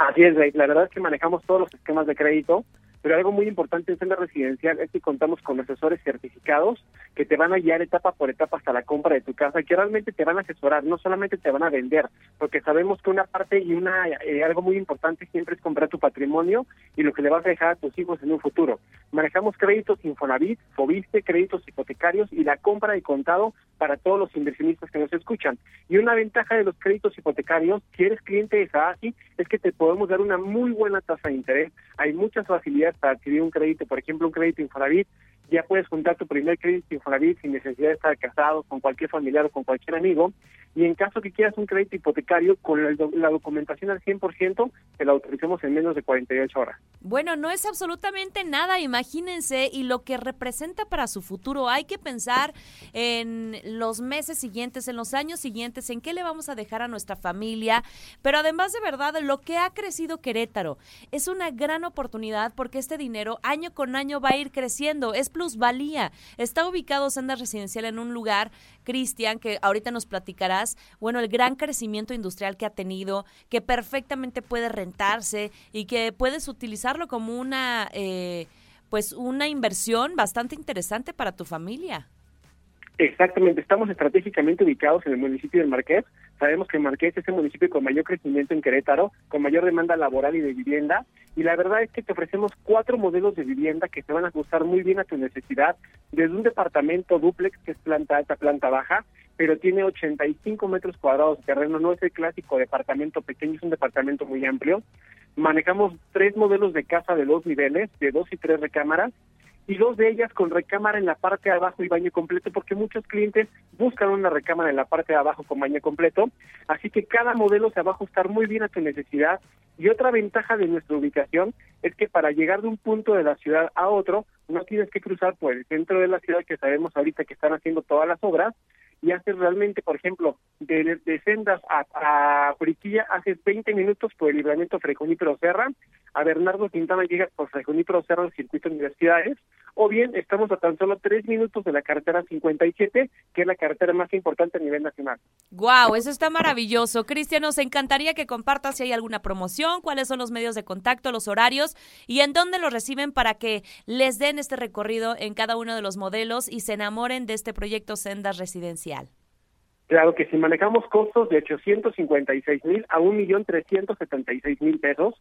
Speaker 9: Así es, la verdad es que manejamos todos los esquemas de crédito, pero algo muy importante en Senda Residencial es que contamos con asesores certificados que te van a guiar etapa por etapa hasta la compra de tu casa, que realmente te van a asesorar, no solamente te van a vender, porque sabemos que una parte y una eh, algo muy importante siempre es comprar tu patrimonio y lo que le vas a dejar a tus hijos en un futuro. Manejamos créditos Infonavit, Fobiste, créditos hipotecarios y la compra de contado para todos los inversionistas que nos escuchan. Y una ventaja de los créditos hipotecarios, si eres cliente de SAASI, es que te podemos dar una muy buena tasa de interés. Hay muchas facilidades para adquirir un crédito, por ejemplo, un crédito Infonavit, ya puedes juntar tu primer crédito Infonavit sin necesidad de estar casado con cualquier familiar o con cualquier amigo. Y en caso que quieras un crédito hipotecario, con la, documentación al 100%, te la autorizamos en menos de 48 horas.
Speaker 2: Bueno, no es absolutamente nada, imagínense, y lo que representa para su futuro. Hay que pensar en los meses siguientes, en los años siguientes, en qué le vamos a dejar a nuestra familia, pero además de verdad, lo que ha crecido Querétaro es una gran oportunidad porque este dinero año con año va a ir creciendo, es plusvalía. Está ubicado Senda Residencial en un lugar, Cristian, que ahorita nos platicarás, bueno, el gran crecimiento industrial que ha tenido, que perfectamente puede rentarse y que puedes utilizarlo como una, eh, pues una inversión bastante interesante para tu familia.
Speaker 9: Exactamente, estamos estratégicamente ubicados en el municipio del Marqués. Sabemos que Marqués es el municipio con mayor crecimiento en Querétaro, con mayor demanda laboral y de vivienda. Y la verdad es que te ofrecemos cuatro modelos de vivienda que te van a ajustar muy bien a tu necesidad, desde un departamento dúplex, que es planta alta, planta baja, pero tiene 85 metros cuadrados de terreno, no es el clásico departamento pequeño, es un departamento muy amplio. Manejamos tres modelos de casa de dos niveles, de dos y tres recámaras, y dos de ellas con recámara en la parte de abajo y baño completo, porque muchos clientes buscan una recámara en la parte de abajo con baño completo, así que cada modelo se va a ajustar muy bien a tu necesidad. Y otra ventaja de nuestra ubicación es que para llegar de un punto de la ciudad a otro, no tienes que cruzar por el centro de la ciudad, que sabemos ahorita que están haciendo todas las obras, y haces realmente, por ejemplo, de, Sendas a, a haces 20 minutos por el libramiento Frejunípero Serra, a Bernardo Quintana llegas por Frejunípero Serra al circuito de universidades, o bien estamos a tan solo 3 minutos de la carretera 57, que es la carretera más importante a nivel nacional.
Speaker 2: Wow, eso está maravilloso. Cristian, nos encantaría que compartas si hay alguna promoción, cuáles son los medios de contacto, los horarios y en dónde los reciben para que les den este recorrido en cada uno de los modelos y se enamoren de este proyecto Sendas
Speaker 9: Claro que si manejamos costos de 856 mil a 1.376.000 pesos,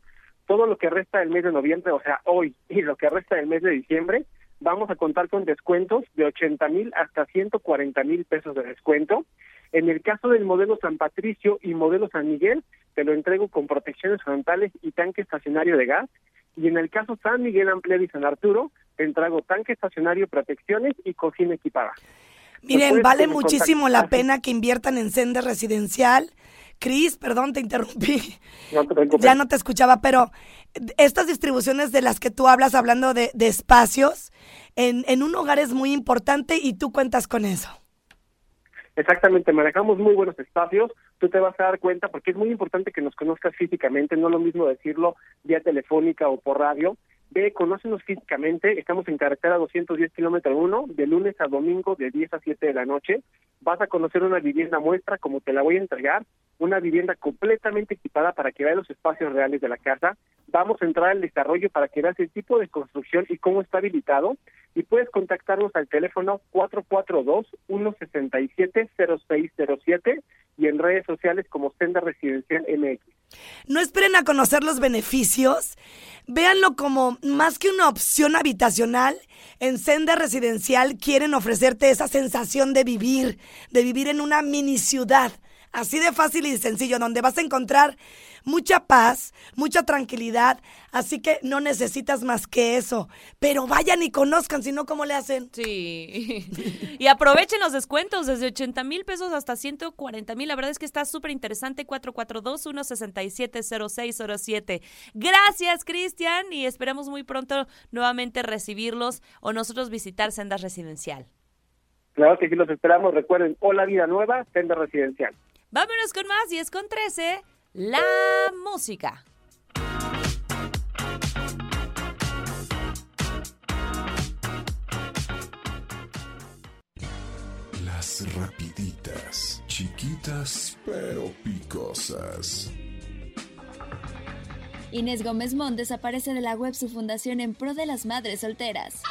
Speaker 9: todo lo que resta del mes de noviembre, o sea, hoy, y lo que resta del mes de diciembre, vamos a contar con descuentos de 80 mil hasta 140 mil pesos de descuento. En el caso del modelo San Patricio y modelo San Miguel, te lo entrego con protecciones frontales y tanque estacionario de gas. Y en el caso San Miguel Ampliado y San Arturo, te entrego tanque estacionario, protecciones y cocina equipada.
Speaker 5: Miren,
Speaker 9: puedes
Speaker 5: vale muchísimo la pena que inviertan en senda residencial. Cris, perdón, te interrumpí.
Speaker 9: No te.
Speaker 5: Ya no te escuchaba, pero estas distribuciones de las que tú hablas, hablando de, de espacios, en, en un hogar es muy importante y tú cuentas con eso.
Speaker 9: Exactamente, manejamos muy buenos espacios. Tú te vas a dar cuenta porque es muy importante que nos conozcas físicamente, no lo mismo decirlo vía telefónica o por radio. Ve, conócenos físicamente. Estamos en carretera 210 kilómetro 1, de lunes a domingo de 10 a 7 de la noche. Vas a conocer una vivienda muestra como te la voy a entregar, una vivienda completamente equipada para que veas los espacios reales de la casa. Vamos a entrar al desarrollo para que veas el tipo de construcción y cómo está habilitado. Y puedes contactarnos al teléfono 442-167-0607 y en redes sociales como Senda Residencial MX.
Speaker 5: No esperen a conocer los beneficios. Véanlo como más que una opción habitacional. En Senda Residencial quieren ofrecerte esa sensación de vivir, de vivir en una mini ciudad. Así de fácil y sencillo, donde vas a encontrar mucha paz, mucha tranquilidad. Así que no necesitas más que eso. Pero vayan y conozcan, si no, ¿cómo le hacen?
Speaker 2: Sí. y aprovechen los descuentos desde 80 mil pesos hasta 140 mil. La verdad es que está súper interesante. 442-167-0607. Gracias, Cristian. Y esperamos muy pronto nuevamente recibirlos o nosotros visitar Sendas Residencial.
Speaker 9: Claro que sí los esperamos. Recuerden, Hola Vida Nueva, Senda Residencial.
Speaker 2: Vámonos con más. 10 con 13. La música.
Speaker 7: Las rapiditas, chiquitas pero picosas.
Speaker 8: Inés Gómez Mont desaparece de la web su fundación en pro de las madres solteras.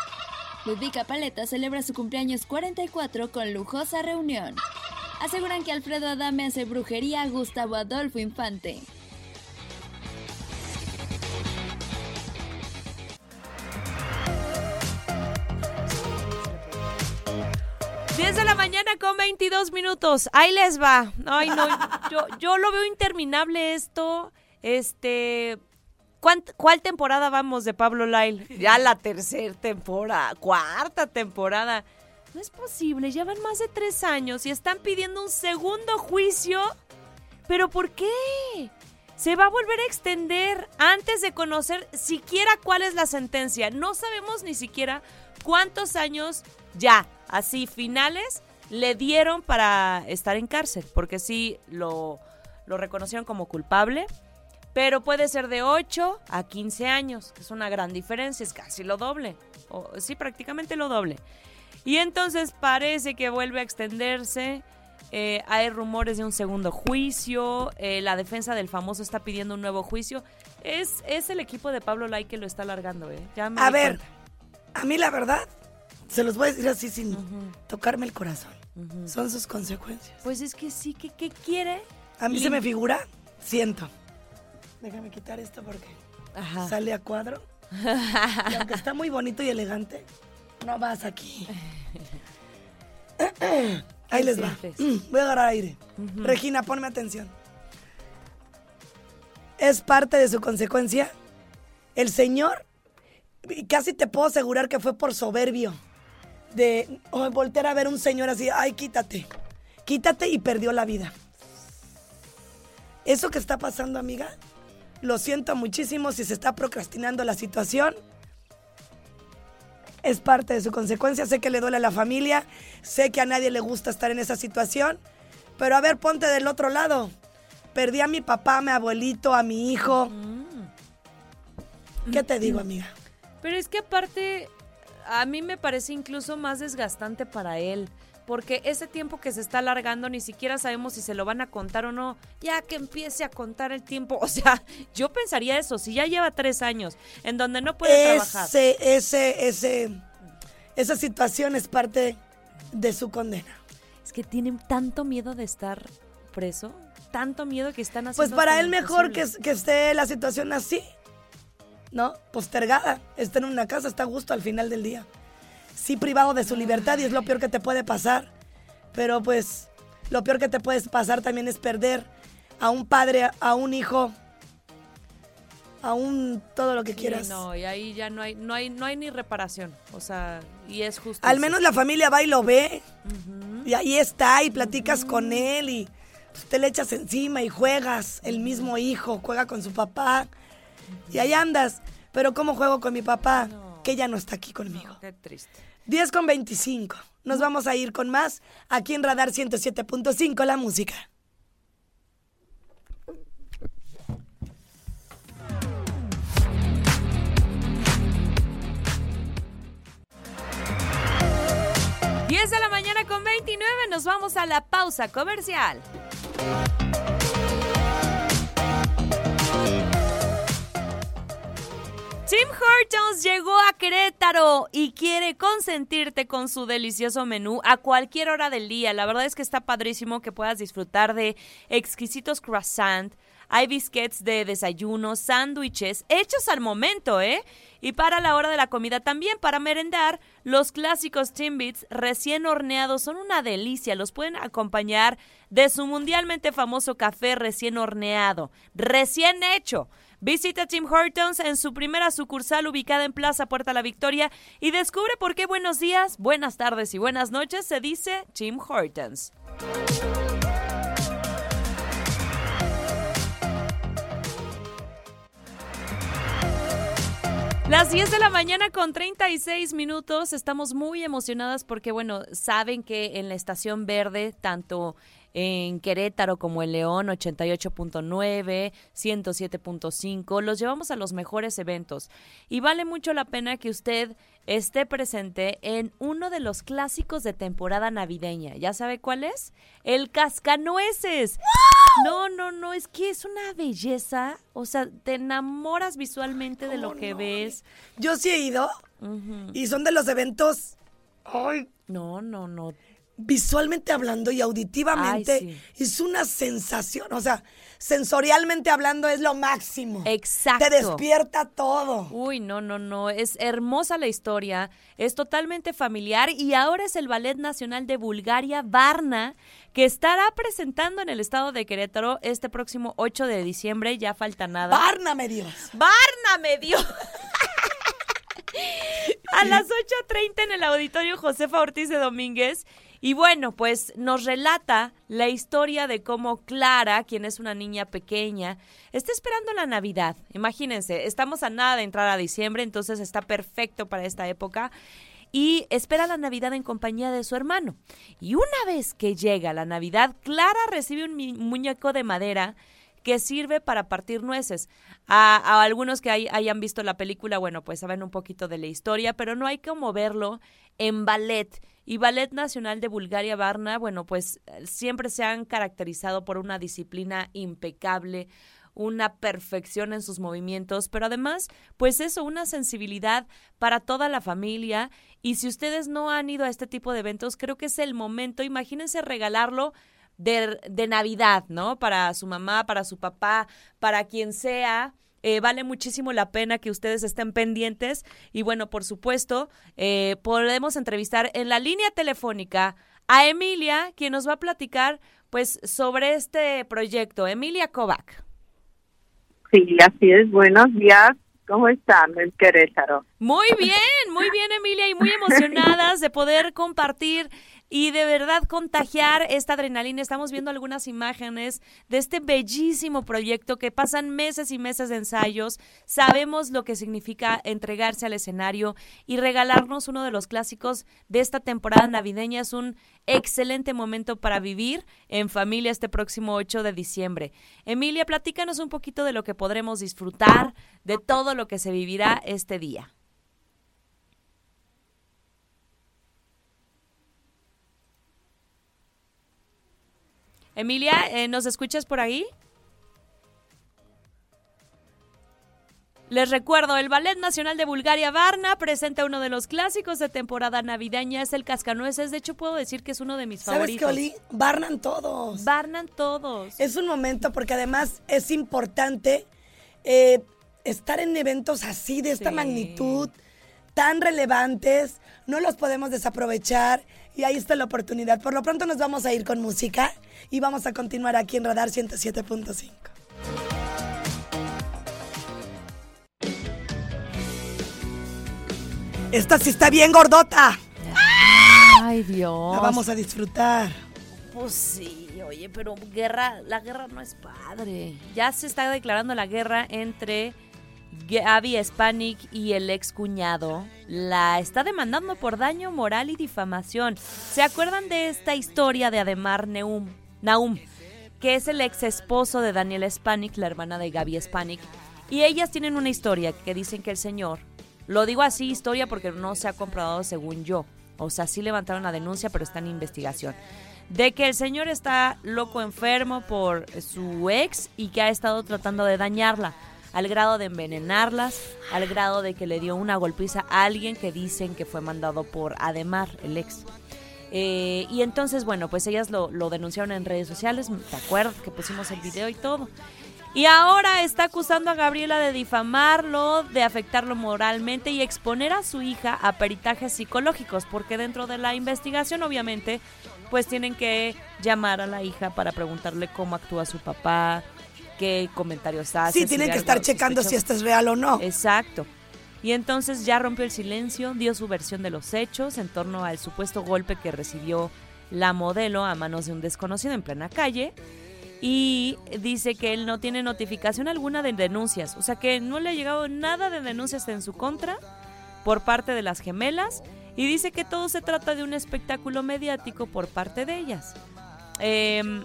Speaker 8: Ludvika Paleta celebra su cumpleaños 44 con lujosa reunión. Aseguran que Alfredo Adame hace brujería a Gustavo Adolfo Infante.
Speaker 2: Diez de la mañana con 22 minutos. Ahí les va. Ay, no. Yo, yo lo veo interminable esto. Este. ¿cuánt- ¿Cuál temporada vamos de Pablo Lyle? Ya la tercera temporada, cuarta temporada. No es posible, ya van más de tres años y están pidiendo un segundo juicio. ¿Pero por qué? Se va a volver a extender antes de conocer siquiera cuál es la sentencia. No sabemos ni siquiera cuántos años ya, así finales, le dieron para estar en cárcel, porque sí lo, lo reconocieron como culpable. Pero puede ser de 8 a 15 años, que es una gran diferencia, es casi lo doble. O, sí, prácticamente lo doble. Y entonces parece que vuelve a extenderse. eh, hay rumores de un segundo juicio. eh, la defensa del famoso está pidiendo un nuevo juicio. Es, es el equipo de Pablo Lai que lo está alargando, ¿eh? Ya me
Speaker 5: A ver,
Speaker 2: cuenta.
Speaker 5: a mí la verdad, se los voy a decir así sin tocarme el corazón. Son sus consecuencias.
Speaker 2: Pues es que sí, que ¿qué quiere?
Speaker 5: A mí se me figura, siento. Déjame quitar esto porque
Speaker 2: Ajá.
Speaker 5: sale a cuadro. Y aunque está muy bonito y elegante, no vas aquí. Ahí
Speaker 2: ¿Qué
Speaker 5: les va. Mm, Voy a agarrar aire. Regina, ponme atención. Es parte de su consecuencia. El señor, casi te puedo asegurar que fue por soberbio. De oh, voltear a ver un señor así, ay, quítate. Quítate y perdió la vida. Eso que está pasando, amiga, lo siento muchísimo si se está procrastinando la situación. Es parte de su consecuencia. Sé que le duele a la familia. Sé que a nadie le gusta estar en esa situación. Pero a ver, ponte del otro lado. Perdí a mi papá, a mi abuelito, a mi hijo. ¿Qué te digo, amiga?
Speaker 2: Pero es que aparte, a mí me parece incluso más desgastante para él. Porque ese tiempo que se está alargando, ni siquiera sabemos si se lo van a contar o no. Ya que empiece a contar el tiempo. O sea, yo pensaría eso. Si ya lleva tres años en donde no puede trabajar.
Speaker 5: Ese, ese, ese, esa situación es parte de su condena.
Speaker 2: Es que tienen tanto miedo de estar preso. Tanto miedo que están
Speaker 5: Pues
Speaker 2: haciendo.
Speaker 5: para
Speaker 2: hasta
Speaker 5: él mejor que, que esté la situación así, ¿no? Postergada. Está en una casa, está a gusto al final del día. Sí privado de su libertad y es lo peor que te puede pasar. Pero pues lo peor que te puede pasar también es perder a un padre, a un hijo, a un todo lo que
Speaker 2: Sí,
Speaker 5: quieras.
Speaker 2: no, y ahí ya no hay, no hay, no hay ni reparación. O sea, y es justo.
Speaker 5: Al menos la familia va y lo ve. Y ahí está, y platicas con él, y pues, te le echas encima y juegas. El mismo hijo juega con su papá. Y ahí andas. Pero ¿cómo juego con mi papá? Que ya no está aquí conmigo.
Speaker 2: Qué triste.
Speaker 5: 10 con 25. Nos vamos a ir con más aquí en Radar 107.5, la música.
Speaker 2: ¡10 10 de la mañana con 29 nos vamos a la pausa comercial. Tim Hortons llegó a Querétaro y quiere consentirte con su delicioso menú a cualquier hora del día. La verdad es que está padrísimo que puedas disfrutar de exquisitos croissants. Hay biscuits de desayuno, sándwiches hechos al momento, ¿eh? Y para la hora de la comida también, para merendar, los clásicos Timbits recién horneados son una delicia. Los pueden acompañar de su mundialmente famoso café recién horneado, recién hecho. Visita Tim Hortons en su primera sucursal ubicada en Plaza Puerta La Victoria y descubre por qué buenos días, buenas tardes y buenas noches se dice Tim Hortons. Las 10 de la mañana con 36 minutos. Estamos muy emocionadas porque, bueno, saben que en la estación verde, tanto en Querétaro como en León, 88.9, 107.5, los llevamos a los mejores eventos. Y vale mucho la pena que usted esté presente en uno de los clásicos de temporada navideña. ¿Ya sabe cuál es? El cascanueces. No, no, no, es que es una belleza. O sea, te enamoras visualmente de lo que ves.
Speaker 5: Yo sí he ido y son de los eventos, ay,
Speaker 2: No, no, no.
Speaker 5: Visualmente hablando y auditivamente,
Speaker 2: Ay,
Speaker 5: es una sensación. O sea, sensorialmente hablando es lo máximo.
Speaker 2: Exacto.
Speaker 5: Te despierta todo.
Speaker 2: Uy, no, no, no. Es hermosa la historia. Es totalmente familiar. Y ahora es el Ballet Nacional de Bulgaria, Varna, que estará presentando en el estado de Querétaro este próximo 8 de diciembre. Ya falta nada.
Speaker 5: Várname Dios.
Speaker 2: ¡Varna me dio! A las 8.30 en el auditorio Josefa Ortiz de Domínguez. Y bueno, pues nos relata la historia de cómo Clara, quien es una niña pequeña, está esperando la Navidad. Imagínense, estamos a nada de entrar a diciembre, entonces está perfecto para esta época. Y espera la Navidad en compañía de su hermano. Y una vez que llega la Navidad, Clara recibe un muñeco de madera que sirve para partir nueces. A, a algunos que hay- hayan visto la película, bueno, pues saben un poquito de la historia, pero no hay como verlo en ballet. Y Ballet Nacional de Bulgaria Varna, bueno, pues eh, siempre se han caracterizado por una disciplina impecable, una perfección en sus movimientos, pero además, pues eso, una sensibilidad para toda la familia. Y si ustedes no han ido a este tipo de eventos, creo que es el momento, imagínense regalarlo de, de Navidad, ¿no? Para su mamá, para su papá, para quien sea. Eh, vale muchísimo la pena que ustedes estén pendientes. Y bueno, por supuesto, eh, podemos entrevistar en la línea telefónica a Emilia, quien nos va a platicar pues sobre este proyecto. Emilia Kovac.
Speaker 10: Sí, así es. Buenos días. ¿Cómo están en Querétaro?
Speaker 2: Muy bien, muy bien Emilia y muy emocionadas de poder compartir y de verdad contagiar esta adrenalina. Estamos viendo algunas imágenes de este bellísimo proyecto que pasan meses y meses de ensayos. Sabemos lo que significa entregarse al escenario y regalarnos uno de los clásicos de esta temporada navideña. Es un excelente momento para vivir en familia este próximo 8 de diciembre. Emilia, platícanos un poquito de lo que podremos disfrutar, de todo lo que se vivirá este día. Emilia, eh, ¿nos escuchas por ahí? Les recuerdo, el Ballet Nacional de Bulgaria Varna presenta uno de los clásicos de temporada navideña, es el Cascanueces. De hecho, puedo decir que es uno de mis
Speaker 5: ¿Sabes qué,
Speaker 2: favoritos.
Speaker 5: Oli? Barnan todos.
Speaker 2: Barnan todos.
Speaker 5: Es un momento porque además es importante eh, estar en eventos así, de esta
Speaker 2: Sí.
Speaker 5: magnitud, tan relevantes, no los podemos desaprovechar y ahí está la oportunidad. Por lo pronto nos vamos a ir con música y vamos a continuar aquí en Radar 107.5. Esta sí está bien gordota.
Speaker 2: Ay, Dios.
Speaker 5: La vamos a disfrutar.
Speaker 2: Pues sí, oye, pero guerra, la guerra no es padre. Ya se está declarando la guerra entre Gaby Spanik y el ex cuñado. La está demandando por daño moral y difamación. ¿Se acuerdan de esta historia de Ademar Neum, Naum? Que es el ex esposo de Daniel Spanik, la hermana de Gaby Spanik. Y ellas tienen una historia que dicen que el señor, lo digo así historia porque no se ha comprobado según yo. O sea, sí levantaron la denuncia, pero está en investigación de que el señor está loco enfermo por su ex y que ha estado tratando de dañarla, al grado de envenenarlas, al grado de que le dio una golpiza a alguien que dicen que fue mandado por Ademar, el ex. Eh, y entonces, bueno, pues ellas lo, lo denunciaron en redes sociales, ¿te acuerdas que pusimos el video y todo? Y ahora está acusando a Gabriela de difamarlo, de afectarlo moralmente y exponer a su hija a peritajes psicológicos, porque dentro de la investigación obviamente pues tienen que llamar a la hija para preguntarle cómo actúa su papá, qué comentarios hace.
Speaker 5: Sí, tienen que estar checando si esto es real o no.
Speaker 2: Exacto. Y entonces ya rompió el silencio, dio su versión de los hechos en torno al supuesto golpe que recibió la modelo a manos de un desconocido en plena calle. Y dice que él no tiene notificación alguna de denuncias. O sea que no le ha llegado nada de denuncias en su contra por parte de las gemelas. Y dice que todo se trata de un espectáculo mediático por parte de ellas. Em,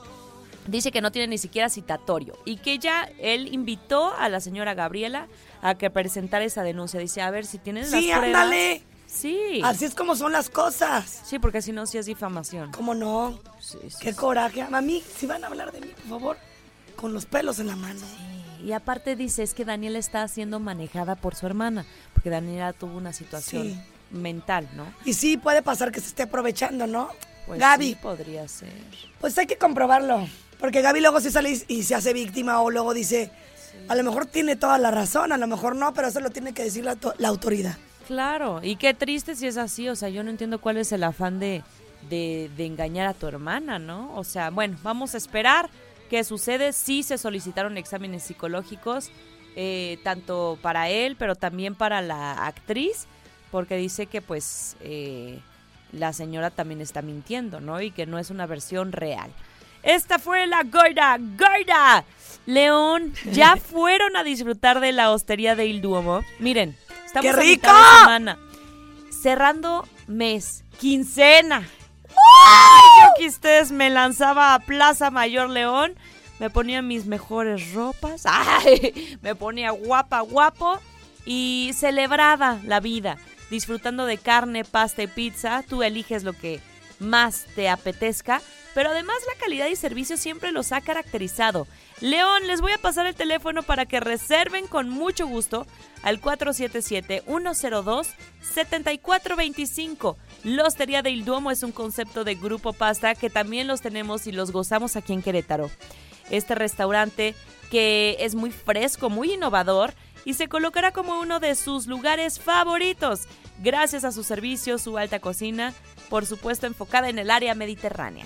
Speaker 2: dice que no tiene ni siquiera citatorio y que ya él invitó a la señora Gabriela a que presentara esa denuncia. Dice, a ver si tienes
Speaker 5: Sí,
Speaker 2: las pruebas.
Speaker 5: ándale.
Speaker 2: Sí.
Speaker 5: Así es como son las cosas.
Speaker 2: Sí, porque si no, sí es difamación.
Speaker 5: ¿Cómo no?
Speaker 2: Sí, sí,
Speaker 5: Qué
Speaker 2: sí.
Speaker 5: coraje. A mí, si van a hablar de mí, por favor, con los pelos en la mano.
Speaker 2: Y aparte dice, es que Daniela está siendo manejada por su hermana, porque Daniela tuvo una situación
Speaker 5: Sí.
Speaker 2: mental, ¿no?
Speaker 5: Y sí, puede pasar que se esté aprovechando, ¿no?
Speaker 2: Pues
Speaker 5: Gaby,
Speaker 2: sí, podría ser.
Speaker 5: pues hay que comprobarlo. Porque Gaby luego sí sale y, y se hace víctima o luego dice, a lo mejor tiene toda la razón, a lo mejor no, pero eso lo tiene que decir la, to- la autoridad.
Speaker 2: Claro, y qué triste si es así, o sea, yo no entiendo cuál es el afán de, de, de engañar a tu hermana, ¿no? O sea, bueno, vamos a esperar qué sucede. Sí se solicitaron exámenes psicológicos, eh, tanto para él, pero también para la actriz, porque dice que pues eh, la señora también está mintiendo, ¿no? Y que no es una versión real. Esta fue la Goida, Goida. León, ya fueron a disfrutar de la hostería de Il Duomo. Miren, estamos
Speaker 5: ¡Qué rico!
Speaker 2: de semana. Cerrando mes, quincena. Ay, yo que ustedes me lanzaba a Plaza Mayor León, me ponía mis mejores ropas, ay, me ponía guapa, guapo y celebraba la vida, disfrutando de carne, pasta y pizza. Tú eliges lo que más te apetezca, pero además la calidad y servicio siempre los ha caracterizado. León, les voy a pasar el teléfono para que reserven con mucho gusto al 477-102-7425. La Hostería de Il Duomo es un concepto de grupo pasta que también los tenemos y los gozamos aquí en Querétaro. Este restaurante que es muy fresco, muy innovador y se colocará como uno de sus lugares favoritos gracias a su servicio, su alta cocina, por supuesto enfocada en el área mediterránea.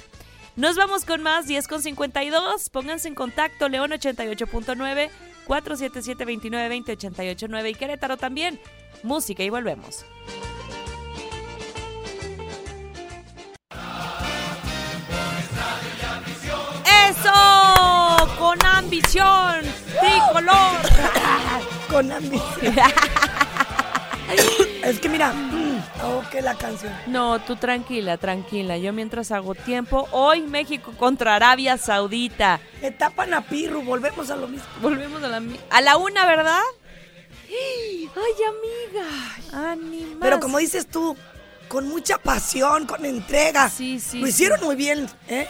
Speaker 2: Nos vamos con más 10 con 52. Pónganse en contacto León 88.9 477 2920 889 y Querétaro también. Música y volvemos. ¡Eso! ¡Con ambición! ¡Tricolor!
Speaker 5: Con ambición. es que mira, mm, oh, que la canción.
Speaker 2: No, tú tranquila, tranquila. Yo mientras hago tiempo, hoy México contra Arabia Saudita.
Speaker 5: Me tapan a Pirru, volvemos a lo mismo.
Speaker 2: Volvemos a la, a la una, ¿verdad? Ay, amiga. Animas.
Speaker 5: Pero como dices tú, con mucha pasión, con entrega.
Speaker 2: Sí, sí,
Speaker 5: Lo
Speaker 2: sí.
Speaker 5: hicieron muy bien, ¿eh?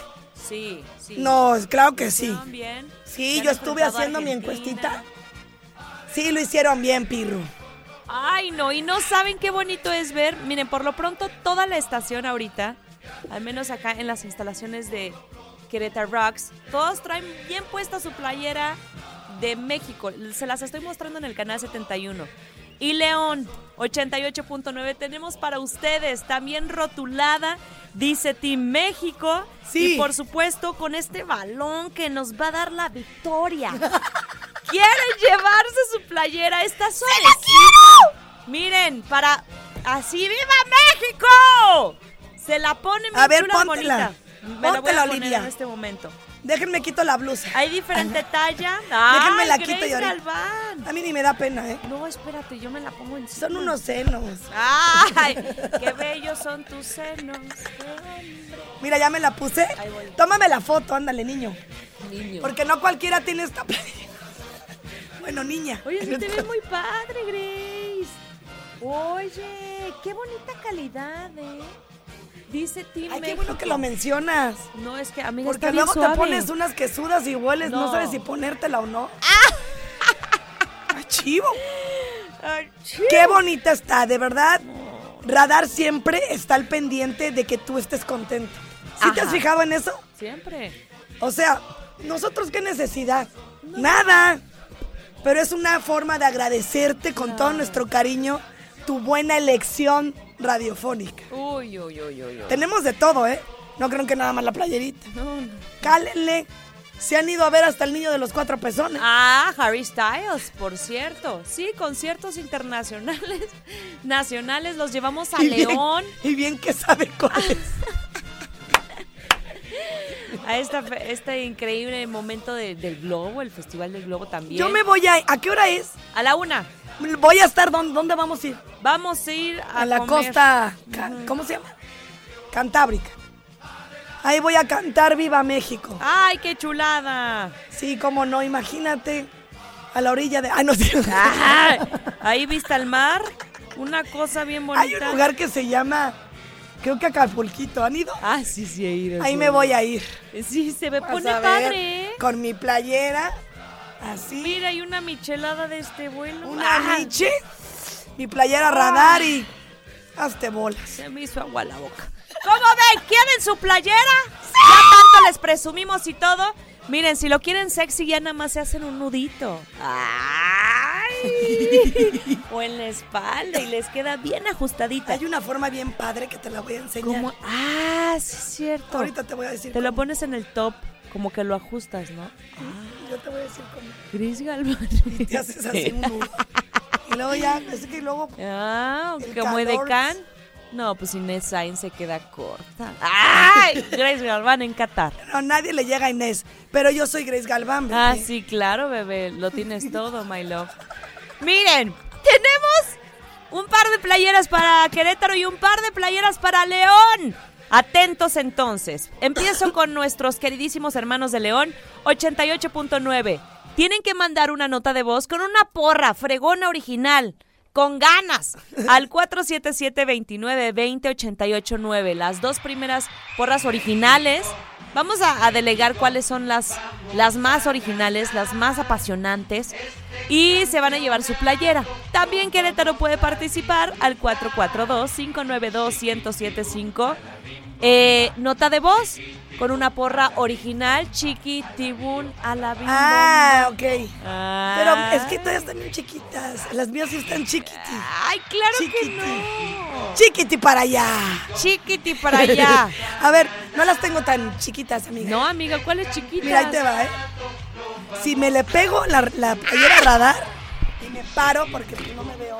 Speaker 2: Sí, sí.
Speaker 5: No, claro que sí.
Speaker 2: ¿Hicieron bien?
Speaker 5: Sí, yo estuve haciendo mi encuestita. Sí, lo hicieron bien, Pirru.
Speaker 2: Ay, no, y no saben qué bonito es ver. Miren, por lo pronto, toda la estación ahorita, al menos acá en las instalaciones de Querétaro Rocks, todos traen bien puesta su playera de México. Se las estoy mostrando en el canal 71. y León. 88.9 tenemos para ustedes también rotulada, dice Team México.
Speaker 5: Sí.
Speaker 2: Y por supuesto con este balón que nos va a dar la victoria. Quieren llevarse su playera, está suavecita. Miren, para así ¡Viva México! Se la ponen
Speaker 5: A ver, póntela.
Speaker 2: bonita. Me la voy a poner
Speaker 5: Olivia.
Speaker 2: en este momento.
Speaker 5: Déjenme quito la blusa.
Speaker 2: Hay diferente talla.
Speaker 5: Déjenme la quito
Speaker 2: Grace
Speaker 5: y ahorita.
Speaker 2: Galván.
Speaker 5: A mí ni me da pena, ¿eh?
Speaker 2: No, espérate, yo me la pongo encima.
Speaker 5: Son unos senos.
Speaker 2: ¡Ay! ¡Qué bellos son tus senos!
Speaker 5: Mira, ya me la puse. Tómame la foto, ándale, niño.
Speaker 2: Niño.
Speaker 5: Porque no cualquiera tiene esta playera. Bueno, niña.
Speaker 2: Oye, sí te ves muy padre, Grace. Oye, qué bonita calidad, ¿eh? Dice Tim
Speaker 5: Ay, qué bueno que lo mencionas.
Speaker 2: No, es que, amiga,
Speaker 5: Porque
Speaker 2: está bien
Speaker 5: luego te pones unas que sudas y hueles, no,
Speaker 2: No.
Speaker 5: sabes si ponértela o no. Ay, chivo. Qué bonita está, de verdad. Radar siempre está al pendiente de que tú estés contento. ¿Sí te has fijado en eso?
Speaker 2: Siempre.
Speaker 5: O sea, nosotros qué necesidad. Nada. Pero es una forma de agradecerte con todo nuestro cariño tu buena elección radiofónica.
Speaker 2: Uy, uy, uy, uy.
Speaker 5: Tenemos de todo, ¿eh? No creo que nada más la playerita.
Speaker 2: No, no.
Speaker 5: Cálenle. Se han ido a ver hasta el niño de los cuatro pezones.
Speaker 2: Ah, Harry Styles, por cierto. Sí, conciertos internacionales, nacionales, los llevamos a
Speaker 5: Y bien-
Speaker 2: León.
Speaker 5: Y bien que sabe cuál es.
Speaker 2: A esta, este increíble momento de- del Globo, el Festival del Globo también.
Speaker 5: Yo me voy a... ¿A qué hora es?
Speaker 2: A la una.
Speaker 5: Voy a estar... ¿Dónde, dónde vamos a ir?
Speaker 2: Vamos a ir a,
Speaker 5: A la
Speaker 2: comer.
Speaker 5: costa... ¿Cómo se llama? Cantábrica. Ahí voy a cantar Viva México.
Speaker 2: ¡Ay, qué chulada!
Speaker 5: Sí, cómo no, imagínate. A la orilla de... Ay, no sé.
Speaker 2: Ay, ahí vista el mar, una cosa bien bonita.
Speaker 5: Hay un lugar que se llama... Creo que Acapulquito. ¿Han ido?
Speaker 2: Ah, sí, sí, he ido.
Speaker 5: Ahí
Speaker 2: sí.
Speaker 5: me voy a ir.
Speaker 2: Sí, se me
Speaker 5: Vas
Speaker 2: pone
Speaker 5: a ver,
Speaker 2: padre, ¿eh?
Speaker 5: Con mi playera. Así.
Speaker 2: Mira, hay una michelada de este vuelo.
Speaker 5: Una
Speaker 2: Ah,
Speaker 5: miche. Mi playera radar y... Hazte bolas.
Speaker 2: Se me hizo agua la boca. ¿Cómo ven? ¿Quieren su playera? Ya tanto les presumimos y todo. Miren, si lo quieren sexy, ya nada más se hacen un nudito. ¡Ay! o en la espalda y les queda bien ajustadita.
Speaker 5: Hay una forma bien padre que te la voy a enseñar.
Speaker 2: Ah, sí es cierto.
Speaker 5: Ahorita te voy a decir.
Speaker 2: Te lo pones en el top, como que lo ajustas, ¿no?
Speaker 5: Yo te voy a decir cómo.
Speaker 2: Gris Galván.
Speaker 5: Te haces así un nudo. Y luego ya, es que luego
Speaker 2: Ah, como
Speaker 5: calor.
Speaker 2: Edecán. No, pues Inés Sainz se queda corta. ¡Ay! Grace Galván en Qatar.
Speaker 5: no, nadie le llega a Inés. Pero yo soy Grace Galván. bebé.
Speaker 2: Ah, sí, claro, bebé. Lo tienes todo, my love. Miren, tenemos un par de playeras para Querétaro y un par de playeras para León. Atentos entonces. Empiezo con nuestros queridísimos hermanos de León, 88.9. Tienen que mandar una nota de voz con una porra fregona original. Con ganas. Al 477-2920-889. Las dos primeras porras originales. Vamos a, delegar cuáles son las, las más originales, las más apasionantes. Y se van a llevar su playera. También Querétaro puede participar al 442-592-1075. Eh, nota de voz con una porra original, Chiqui Tibún a la bim,
Speaker 5: Ah, ok. Pero
Speaker 2: Ah.
Speaker 5: es que todas están bien chiquitas. Las mías sí están chiquiti.
Speaker 2: Ay, claro
Speaker 5: Chiquiti.
Speaker 2: que no.
Speaker 5: Chiquiti para allá.
Speaker 2: Chiquiti para allá.
Speaker 5: A ver, no las tengo tan chiquitas, amiga.
Speaker 2: No, amiga, ¿cuál es chiquita?
Speaker 5: Mira, ahí te va, ¿eh? Si me le pego la, la playera radar y me paro porque no me veo.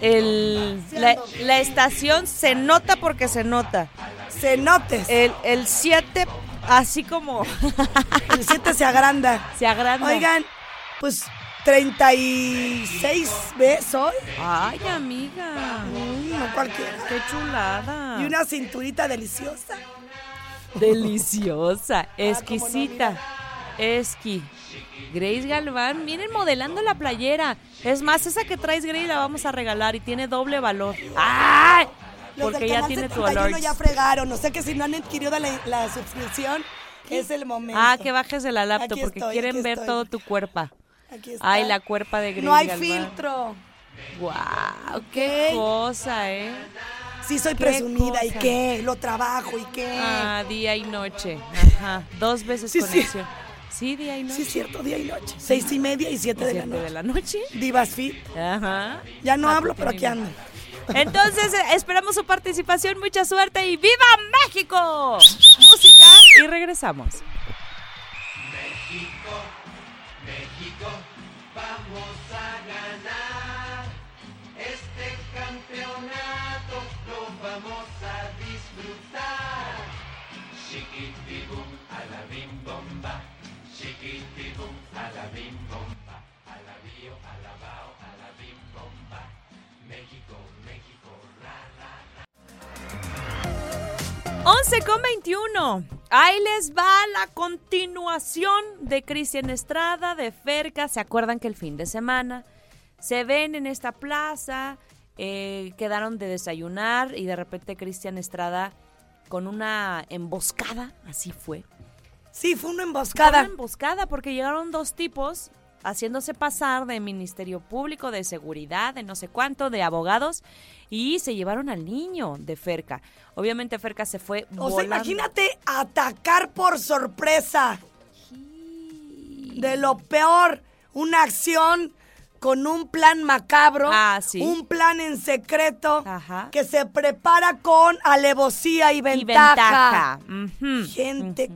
Speaker 2: El, la, la estación se nota porque se nota.
Speaker 5: Se notes.
Speaker 2: El 7, así como
Speaker 5: El 7 se agranda.
Speaker 2: se agranda.
Speaker 5: Oigan, pues 36 veces hoy.
Speaker 2: Ay, amiga.
Speaker 5: Mm, no cualquiera.
Speaker 2: Qué chulada.
Speaker 5: Y una cinturita deliciosa.
Speaker 2: Deliciosa,
Speaker 5: Ah,
Speaker 2: exquisita. Esqui. Grace Galván, miren modelando la playera. Es más, esa que traes Grace la vamos a regalar y tiene doble valor. ¡Ay!
Speaker 5: Los
Speaker 2: Porque ya tiene tu
Speaker 5: 71
Speaker 2: valor.
Speaker 5: ya fregaron. O sea que si no han adquirido la, la suscripción, es el momento.
Speaker 2: Ah, que bajes de la laptop
Speaker 5: Aquí
Speaker 2: porque
Speaker 5: estoy,
Speaker 2: quieren ver
Speaker 5: estoy.
Speaker 2: todo tu cuerpo.
Speaker 5: Aquí está.
Speaker 2: Ay, la cuerpa de Grace
Speaker 5: No hay
Speaker 2: Galván.
Speaker 5: filtro.
Speaker 2: Wow, qué cosa, ¿eh?
Speaker 5: Sí, soy presumida. ¿Y qué? Lo trabajo. ¿Y qué?
Speaker 2: Ah, día y noche. Ajá, dos veces
Speaker 5: Sí, sí.
Speaker 2: conexión. Sí, día y noche.
Speaker 5: Sí, es cierto, día y noche. Seis y media y siete de la
Speaker 2: Siete
Speaker 5: noche.
Speaker 2: de la noche.
Speaker 5: Divas Fit.
Speaker 2: Ajá.
Speaker 5: Ya no
Speaker 2: Ah,
Speaker 5: hablo, pero aquí ando.
Speaker 2: Entonces, eh, esperamos su participación, mucha suerte y ¡Viva México! Música y regresamos.
Speaker 1: México, vamos México, México, ra, ra, ra.
Speaker 2: 11 con 21. Ahí les va la continuación de Cristian Estrada, de Ferca. ¿Se acuerdan que el fin de semana se ven en esta plaza? eh, quedaron de desayunar y de repente Cristian Estrada con una emboscada, así fue.
Speaker 5: Sí, fue una
Speaker 2: Fue
Speaker 5: emboscada.
Speaker 2: Una emboscada porque llegaron dos tipos haciéndose pasar de Ministerio Público, de Seguridad, de no sé cuánto, de abogados y se llevaron al niño de Ferca. Obviamente Ferca se fue
Speaker 5: O sea, imagínate atacar por sorpresa. De lo peor, una acción con un plan macabro,
Speaker 2: Ah, sí.
Speaker 5: un plan en secreto
Speaker 2: Ajá.
Speaker 5: que se prepara con alevosía y
Speaker 2: y
Speaker 5: ventaja. Gente.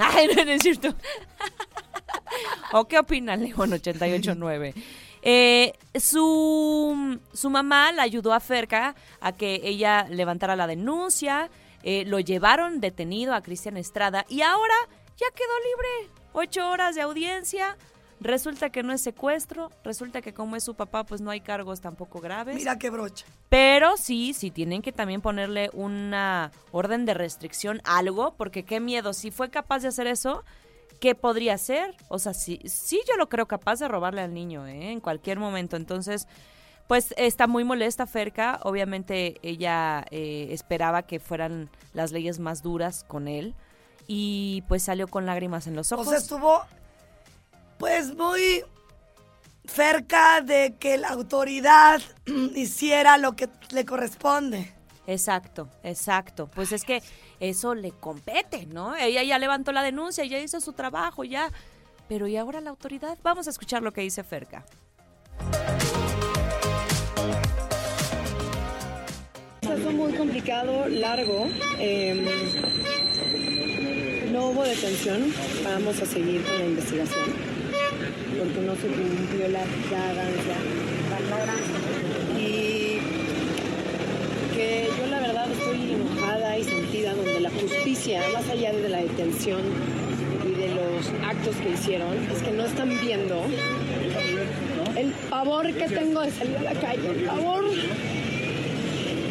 Speaker 2: Ay, no, es cierto. ¿O qué opina León 889? Eh, su, su mamá la ayudó a Ferca a que ella levantara la denuncia. eh, lo llevaron detenido a Cristian Estrada y ahora ya quedó libre. Ocho horas de audiencia. Resulta que no es secuestro. Resulta que como es su papá, pues no hay cargos tampoco graves.
Speaker 5: mira qué brocha.
Speaker 2: Pero sí, sí tienen que también ponerle una orden de restricción, algo, porque qué miedo. Si fue capaz de hacer eso, ¿qué podría hacer? O sea, sí, sí yo lo creo capaz de robarle al niño, ¿eh? En cualquier momento. Entonces, pues está muy molesta Ferca. Obviamente ella eh, esperaba que fueran las leyes más duras con él. Y pues salió con lágrimas en los
Speaker 5: O
Speaker 2: ojos.
Speaker 5: sea, estuvo pues muy cerca de que la autoridad hiciera lo que le corresponde.
Speaker 2: Exacto, exacto. Pues es que eso le compete, ¿no? Ella ya levantó la denuncia, ya hizo su trabajo, ya. Pero ¿y ahora la autoridad? Vamos a escuchar lo que dice Ferca.
Speaker 11: Fue muy complicado, largo. eh, no hubo detención. Vamos a seguir con la investigación. Porque no se cumplió la fragancia. Y que yo la verdad estoy enojada y sentida donde la justicia, más allá de la detención y de los actos que hicieron, es que no están viendo el pavor que tengo de salir a la calle, el pavor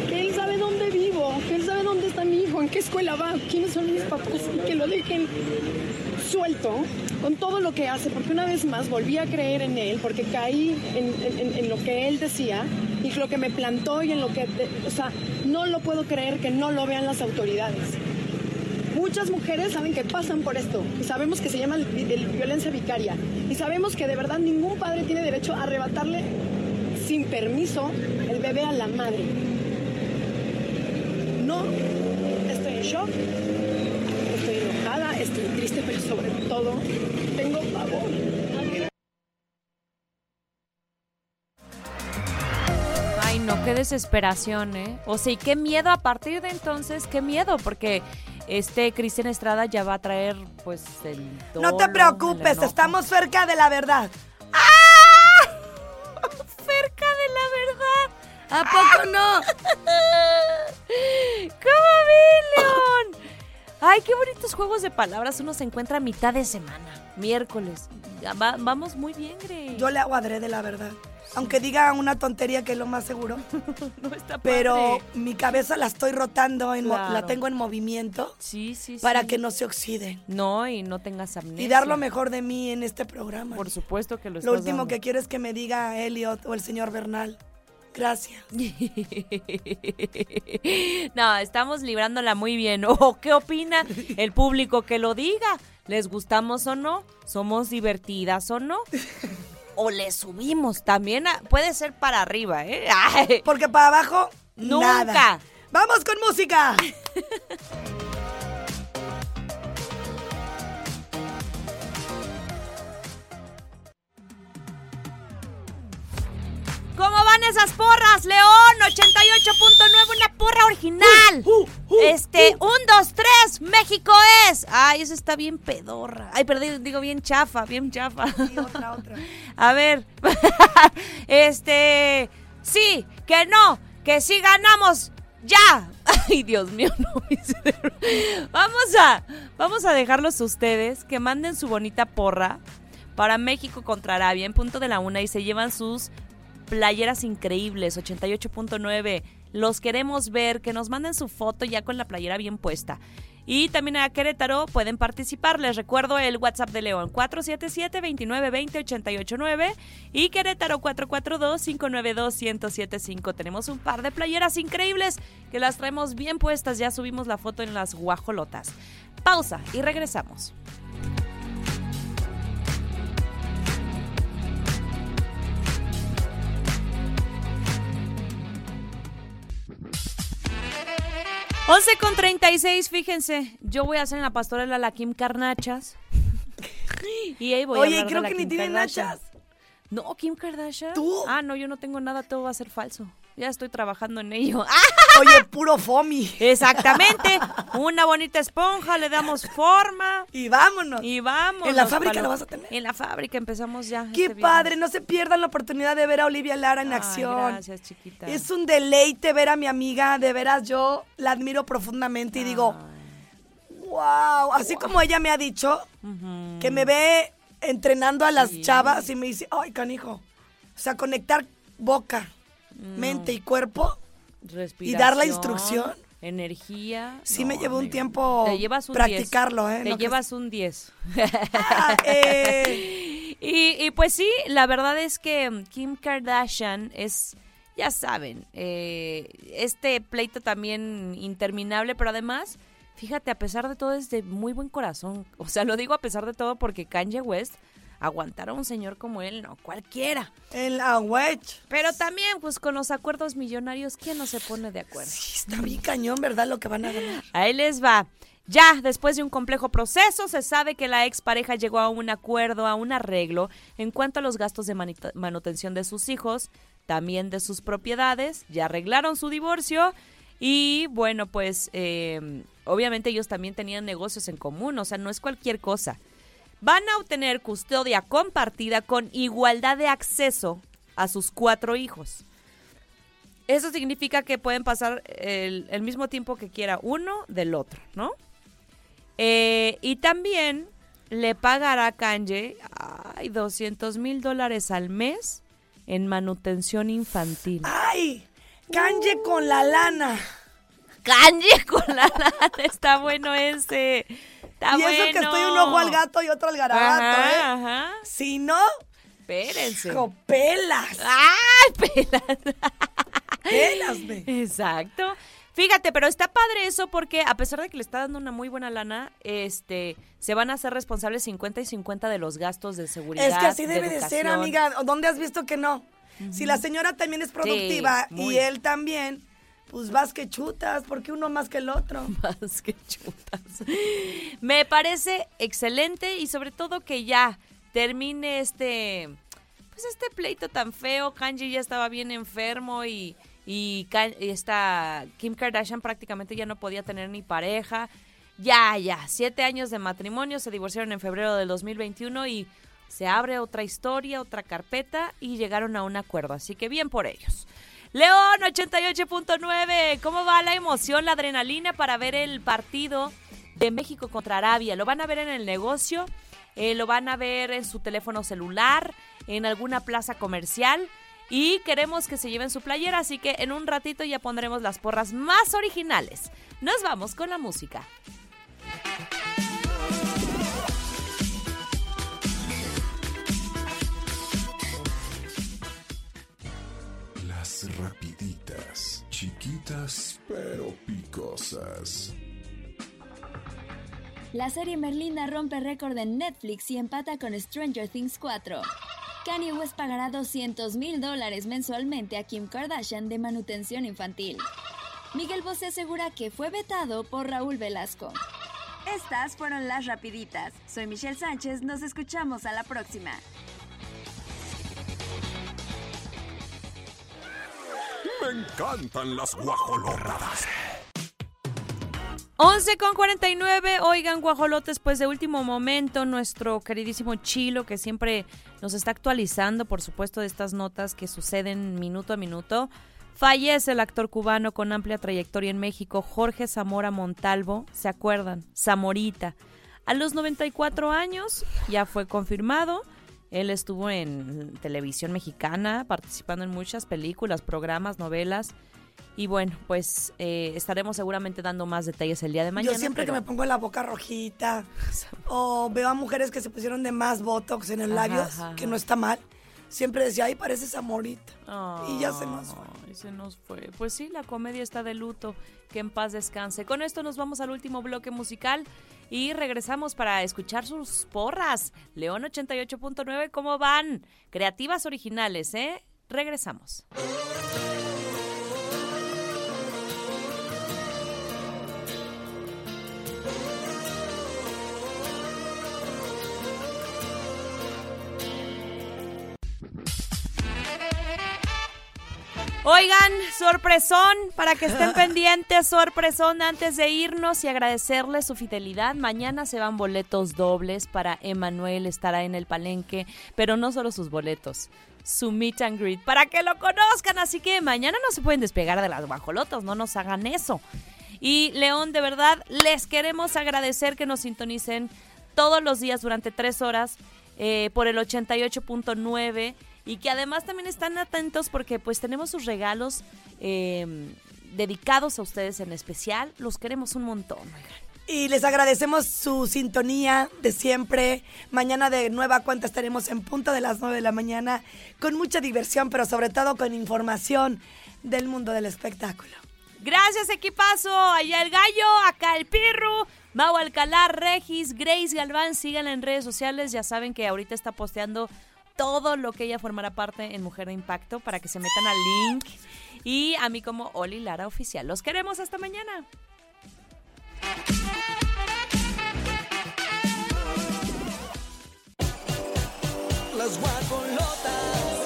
Speaker 11: que él sabe dónde vivo, que él sabe dónde está mi hijo, en qué escuela va, quiénes son mis papás y que lo dejen suelto con todo lo que hace, porque una vez más volví a creer en él, porque caí en, lo que él decía y lo que me plantó y en lo que, o sea, no lo puedo creer que no lo vean las autoridades. Muchas mujeres saben que pasan por esto y sabemos que se llama el violencia vicaria y sabemos que de verdad ningún padre tiene derecho a arrebatarle sin permiso el bebé a la madre. No, estoy en shock, estoy enojada, estoy triste, pero sobre todo tengo pavor.
Speaker 2: Ay, no, qué desesperación, ¿eh? O sea, y qué miedo a partir de entonces, qué miedo, porque este Cristian Estrada ya va a traer, pues, el
Speaker 5: No te preocupes, estamos cerca de la verdad.
Speaker 2: cerca de la verdad.
Speaker 5: ¿A poco no?
Speaker 2: ¿Cómo vi, León? Ay, qué bonitos juegos de palabras. Uno se encuentra a mitad de semana, miércoles. Va- vamos muy bien, Grey.
Speaker 5: Yo le hago adrede, la verdad. Aunque diga una tontería que es lo más seguro.
Speaker 2: no está
Speaker 5: Pero
Speaker 2: padre.
Speaker 5: mi cabeza la estoy rotando, en la tengo en movimiento
Speaker 2: Sí, sí, sí.
Speaker 5: para que no se oxiden.
Speaker 2: No, y no tengas amnesia.
Speaker 5: Y dar lo mejor de mí en este programa.
Speaker 2: Por supuesto que lo
Speaker 5: Lo
Speaker 2: estás
Speaker 5: último
Speaker 2: dando.
Speaker 5: que quiero es que me diga Elliot o el señor Bernal. Gracias.
Speaker 2: no, estamos librándola muy bien. ¿O qué opina el público que lo diga? ¿Les gustamos o no? ¿Somos divertidas o no? o le subimos también. A, puede ser para arriba, ¿eh?
Speaker 5: Porque para abajo,
Speaker 2: nunca.
Speaker 5: Nada. ¡Vamos con música!
Speaker 2: ¿Cómo va? Esas porras, León? 88.9, una porra original. este, un, dos, tres, México es. Ay, eso está bien pedorra. Ay, perdón, digo bien chafa, bien chafa.
Speaker 5: Y otra, otra.
Speaker 2: A ver, este, sí, que no, que sí ganamos, ya. Ay, Dios mío, no, mi cerebro. Vamos a, vamos a dejarlos ustedes que manden su bonita porra para México contra Arabia en punto de la una y se llevan sus playeras increíbles, 88.9. Los queremos ver, que nos manden su foto ya con la playera bien puesta. Y también a Querétaro pueden participar. Les recuerdo el WhatsApp de León 477-2920-889 y Querétaro 442-592-1075. Tenemos un par de playeras increíbles que las traemos bien puestas. Ya subimos la foto en las guajolotas. Pausa y regresamos. Once con 36, fíjense, yo voy a hacer en la pastorela la Kim Carnachas. Y ahí voy a
Speaker 5: Oye,
Speaker 2: de
Speaker 5: creo
Speaker 2: la
Speaker 5: que ni tiene nachas.
Speaker 2: No, Kim Kardashian.
Speaker 5: ¿Tú?
Speaker 2: Ah, no, yo no tengo nada, todo va a ser falso. Ya estoy trabajando en ello.
Speaker 5: Oye, puro fomi.
Speaker 2: Exactamente. Una bonita esponja, le damos forma.
Speaker 5: Y vámonos.
Speaker 2: Y vamos.
Speaker 5: ¿En la fábrica lo vas a tener?
Speaker 2: En la fábrica empezamos ya.
Speaker 5: Qué
Speaker 2: este
Speaker 5: padre, no se pierdan la oportunidad de ver a Olivia Lara en
Speaker 2: Ay,
Speaker 5: acción.
Speaker 2: Gracias, chiquita.
Speaker 5: Es un deleite ver a mi amiga, de veras yo la admiro profundamente y digo, wow, así como ella me ha dicho que me ve entrenando a las chavas y me dice, ay, canijo, o sea, conectar boca, mente y cuerpo y dar la instrucción.
Speaker 2: Energía.
Speaker 5: Sí
Speaker 2: No,
Speaker 5: me llevó un tiempo
Speaker 2: Te llevas un
Speaker 5: practicarlo,
Speaker 2: 10.
Speaker 5: ¿eh?
Speaker 2: Te
Speaker 5: No que-
Speaker 2: llevas un 10.
Speaker 5: Ah, eh.
Speaker 2: y, y pues sí, la verdad es que mm, Kim Kardashian es, ya saben, eh, este pleito también interminable, pero además, fíjate, a pesar de todo es de muy buen corazón. O sea, lo digo a pesar de todo porque Kanye West aguantar a un señor como él, no cualquiera.
Speaker 5: La wedge.
Speaker 2: Pero también, pues con los acuerdos millonarios, ¿quién no se pone de acuerdo?
Speaker 5: Está bien cañón, ¿verdad? Lo que van a ganar.
Speaker 2: Ahí les va. Ya, después de un complejo proceso, se sabe que la expareja llegó a un acuerdo, a un arreglo en cuanto a los gastos de manutención de sus hijos, también de sus propiedades, ya arreglaron su divorcio y bueno, pues eh, obviamente ellos también tenían negocios en común, o sea, no es cualquier cosa. Van a obtener custodia compartida con igualdad de acceso a sus cuatro hijos. Eso significa que pueden pasar el, el mismo tiempo que quiera uno del otro, ¿no? Eh, y también le pagará a Kanye ay, 200 mil dólares al mes en manutención infantil.
Speaker 5: ¡Ay! Kanye con la lana.
Speaker 2: Kanye con la lana, está bueno ese. Está
Speaker 5: y eso que estoy un ojo al gato y otro al garabato,
Speaker 2: Ajá,
Speaker 5: ¿eh?
Speaker 2: ajá.
Speaker 5: Si no,
Speaker 2: Espérense.
Speaker 5: hijo, pelas.
Speaker 2: ¡Ay, pelas!
Speaker 5: Pelas, ve.
Speaker 2: Exacto. Fíjate, pero está padre eso porque a pesar de que le está dando una muy buena lana, este, se van a hacer responsables 50 y 50 de los gastos de seguridad.
Speaker 5: Es que así debe de ser, amiga. ¿Dónde has visto que no? Si la señora también es productiva y él también, pues vas que chutas, porque uno más que el otro.
Speaker 2: Más que chutas. Me parece excelente y sobre todo que ya termine este, pues este pleito tan feo. Kanji ya estaba bien enfermo y, y, esta Kim Kardashian prácticamente ya no podía tener ni pareja. Ya, ya, siete años de matrimonio, se divorciaron en febrero del 2021 y se abre otra historia, otra carpeta y llegaron a un acuerdo. Así que bien por ellos. León 88.9, ¿cómo va la emoción, la adrenalina para ver el partido de México contra Arabia? ¿Lo van a ver en el negocio? Eh, ¿Lo van a ver en su teléfono celular? ¿En alguna plaza comercial? Y queremos que se lleven su playera, así que en un ratito ya pondremos las porras más originales. Nos vamos con la música.
Speaker 7: Pero picosas.
Speaker 8: La serie Merlina rompe récord en Netflix y empata con Stranger Things 4. Kanye West pagará 200 mil dólares mensualmente a Kim Kardashian de manutención infantil. Miguel Bosé asegura que fue vetado por Raúl Velasco. Estas fueron las rapiditas. Soy Michelle Sánchez, nos escuchamos a la próxima.
Speaker 7: Me encantan las guajolotas.
Speaker 2: 11 con 49, oigan guajolotes, pues de último momento nuestro queridísimo Chilo que siempre nos está actualizando, por supuesto, de estas notas que suceden minuto a minuto. Fallece el actor cubano con amplia trayectoria en México, Jorge Zamora Montalvo, ¿se acuerdan? Zamorita. A los 94 años ya fue confirmado. Él estuvo en televisión mexicana, participando en muchas películas, programas, novelas. Y bueno, pues eh, estaremos seguramente dando más detalles el día de mañana.
Speaker 5: Yo siempre que me pongo la boca rojita o veo a mujeres que se pusieron de más botox en el labios,
Speaker 2: ajá,
Speaker 5: que no está mal, siempre decía, ay, pareces amorita. y ya se nos fue.
Speaker 2: Se nos fue. Pues sí, la comedia está de luto. Que en paz descanse. Con esto nos vamos al último bloque musical y regresamos para escuchar sus porras. León 88.9, ¿cómo van? Creativas originales, ¿eh? Regresamos. Oigan, sorpresón, para que estén pendientes, sorpresón antes de irnos y agradecerles su fidelidad. Mañana se van boletos dobles para Emanuel, estará en el palenque, pero no solo sus boletos, su meet and greet, para que lo conozcan. Así que mañana no se pueden despegar de las guajolotas, no nos hagan eso. Y León, de verdad, les queremos agradecer que nos sintonicen todos los días durante tres horas eh, por el 88.9 y que además también están atentos porque pues tenemos sus regalos eh, dedicados a ustedes en especial. Los queremos un montón. oigan.
Speaker 5: Y les agradecemos su sintonía de siempre. Mañana de nueva cuenta estaremos en punto de las 9 de la mañana con mucha diversión, pero sobre todo con información del mundo del espectáculo.
Speaker 2: Gracias, equipazo. Allá el gallo, acá el pirru. Mau Alcalá, Regis, Grace Galván, síganla en redes sociales. Ya saben que ahorita está posteando todo lo que ella formará parte en Mujer de Impacto para que se metan al link. Y a mí como Oli Lara Oficial. Los queremos hasta mañana.
Speaker 1: Las guajolotas.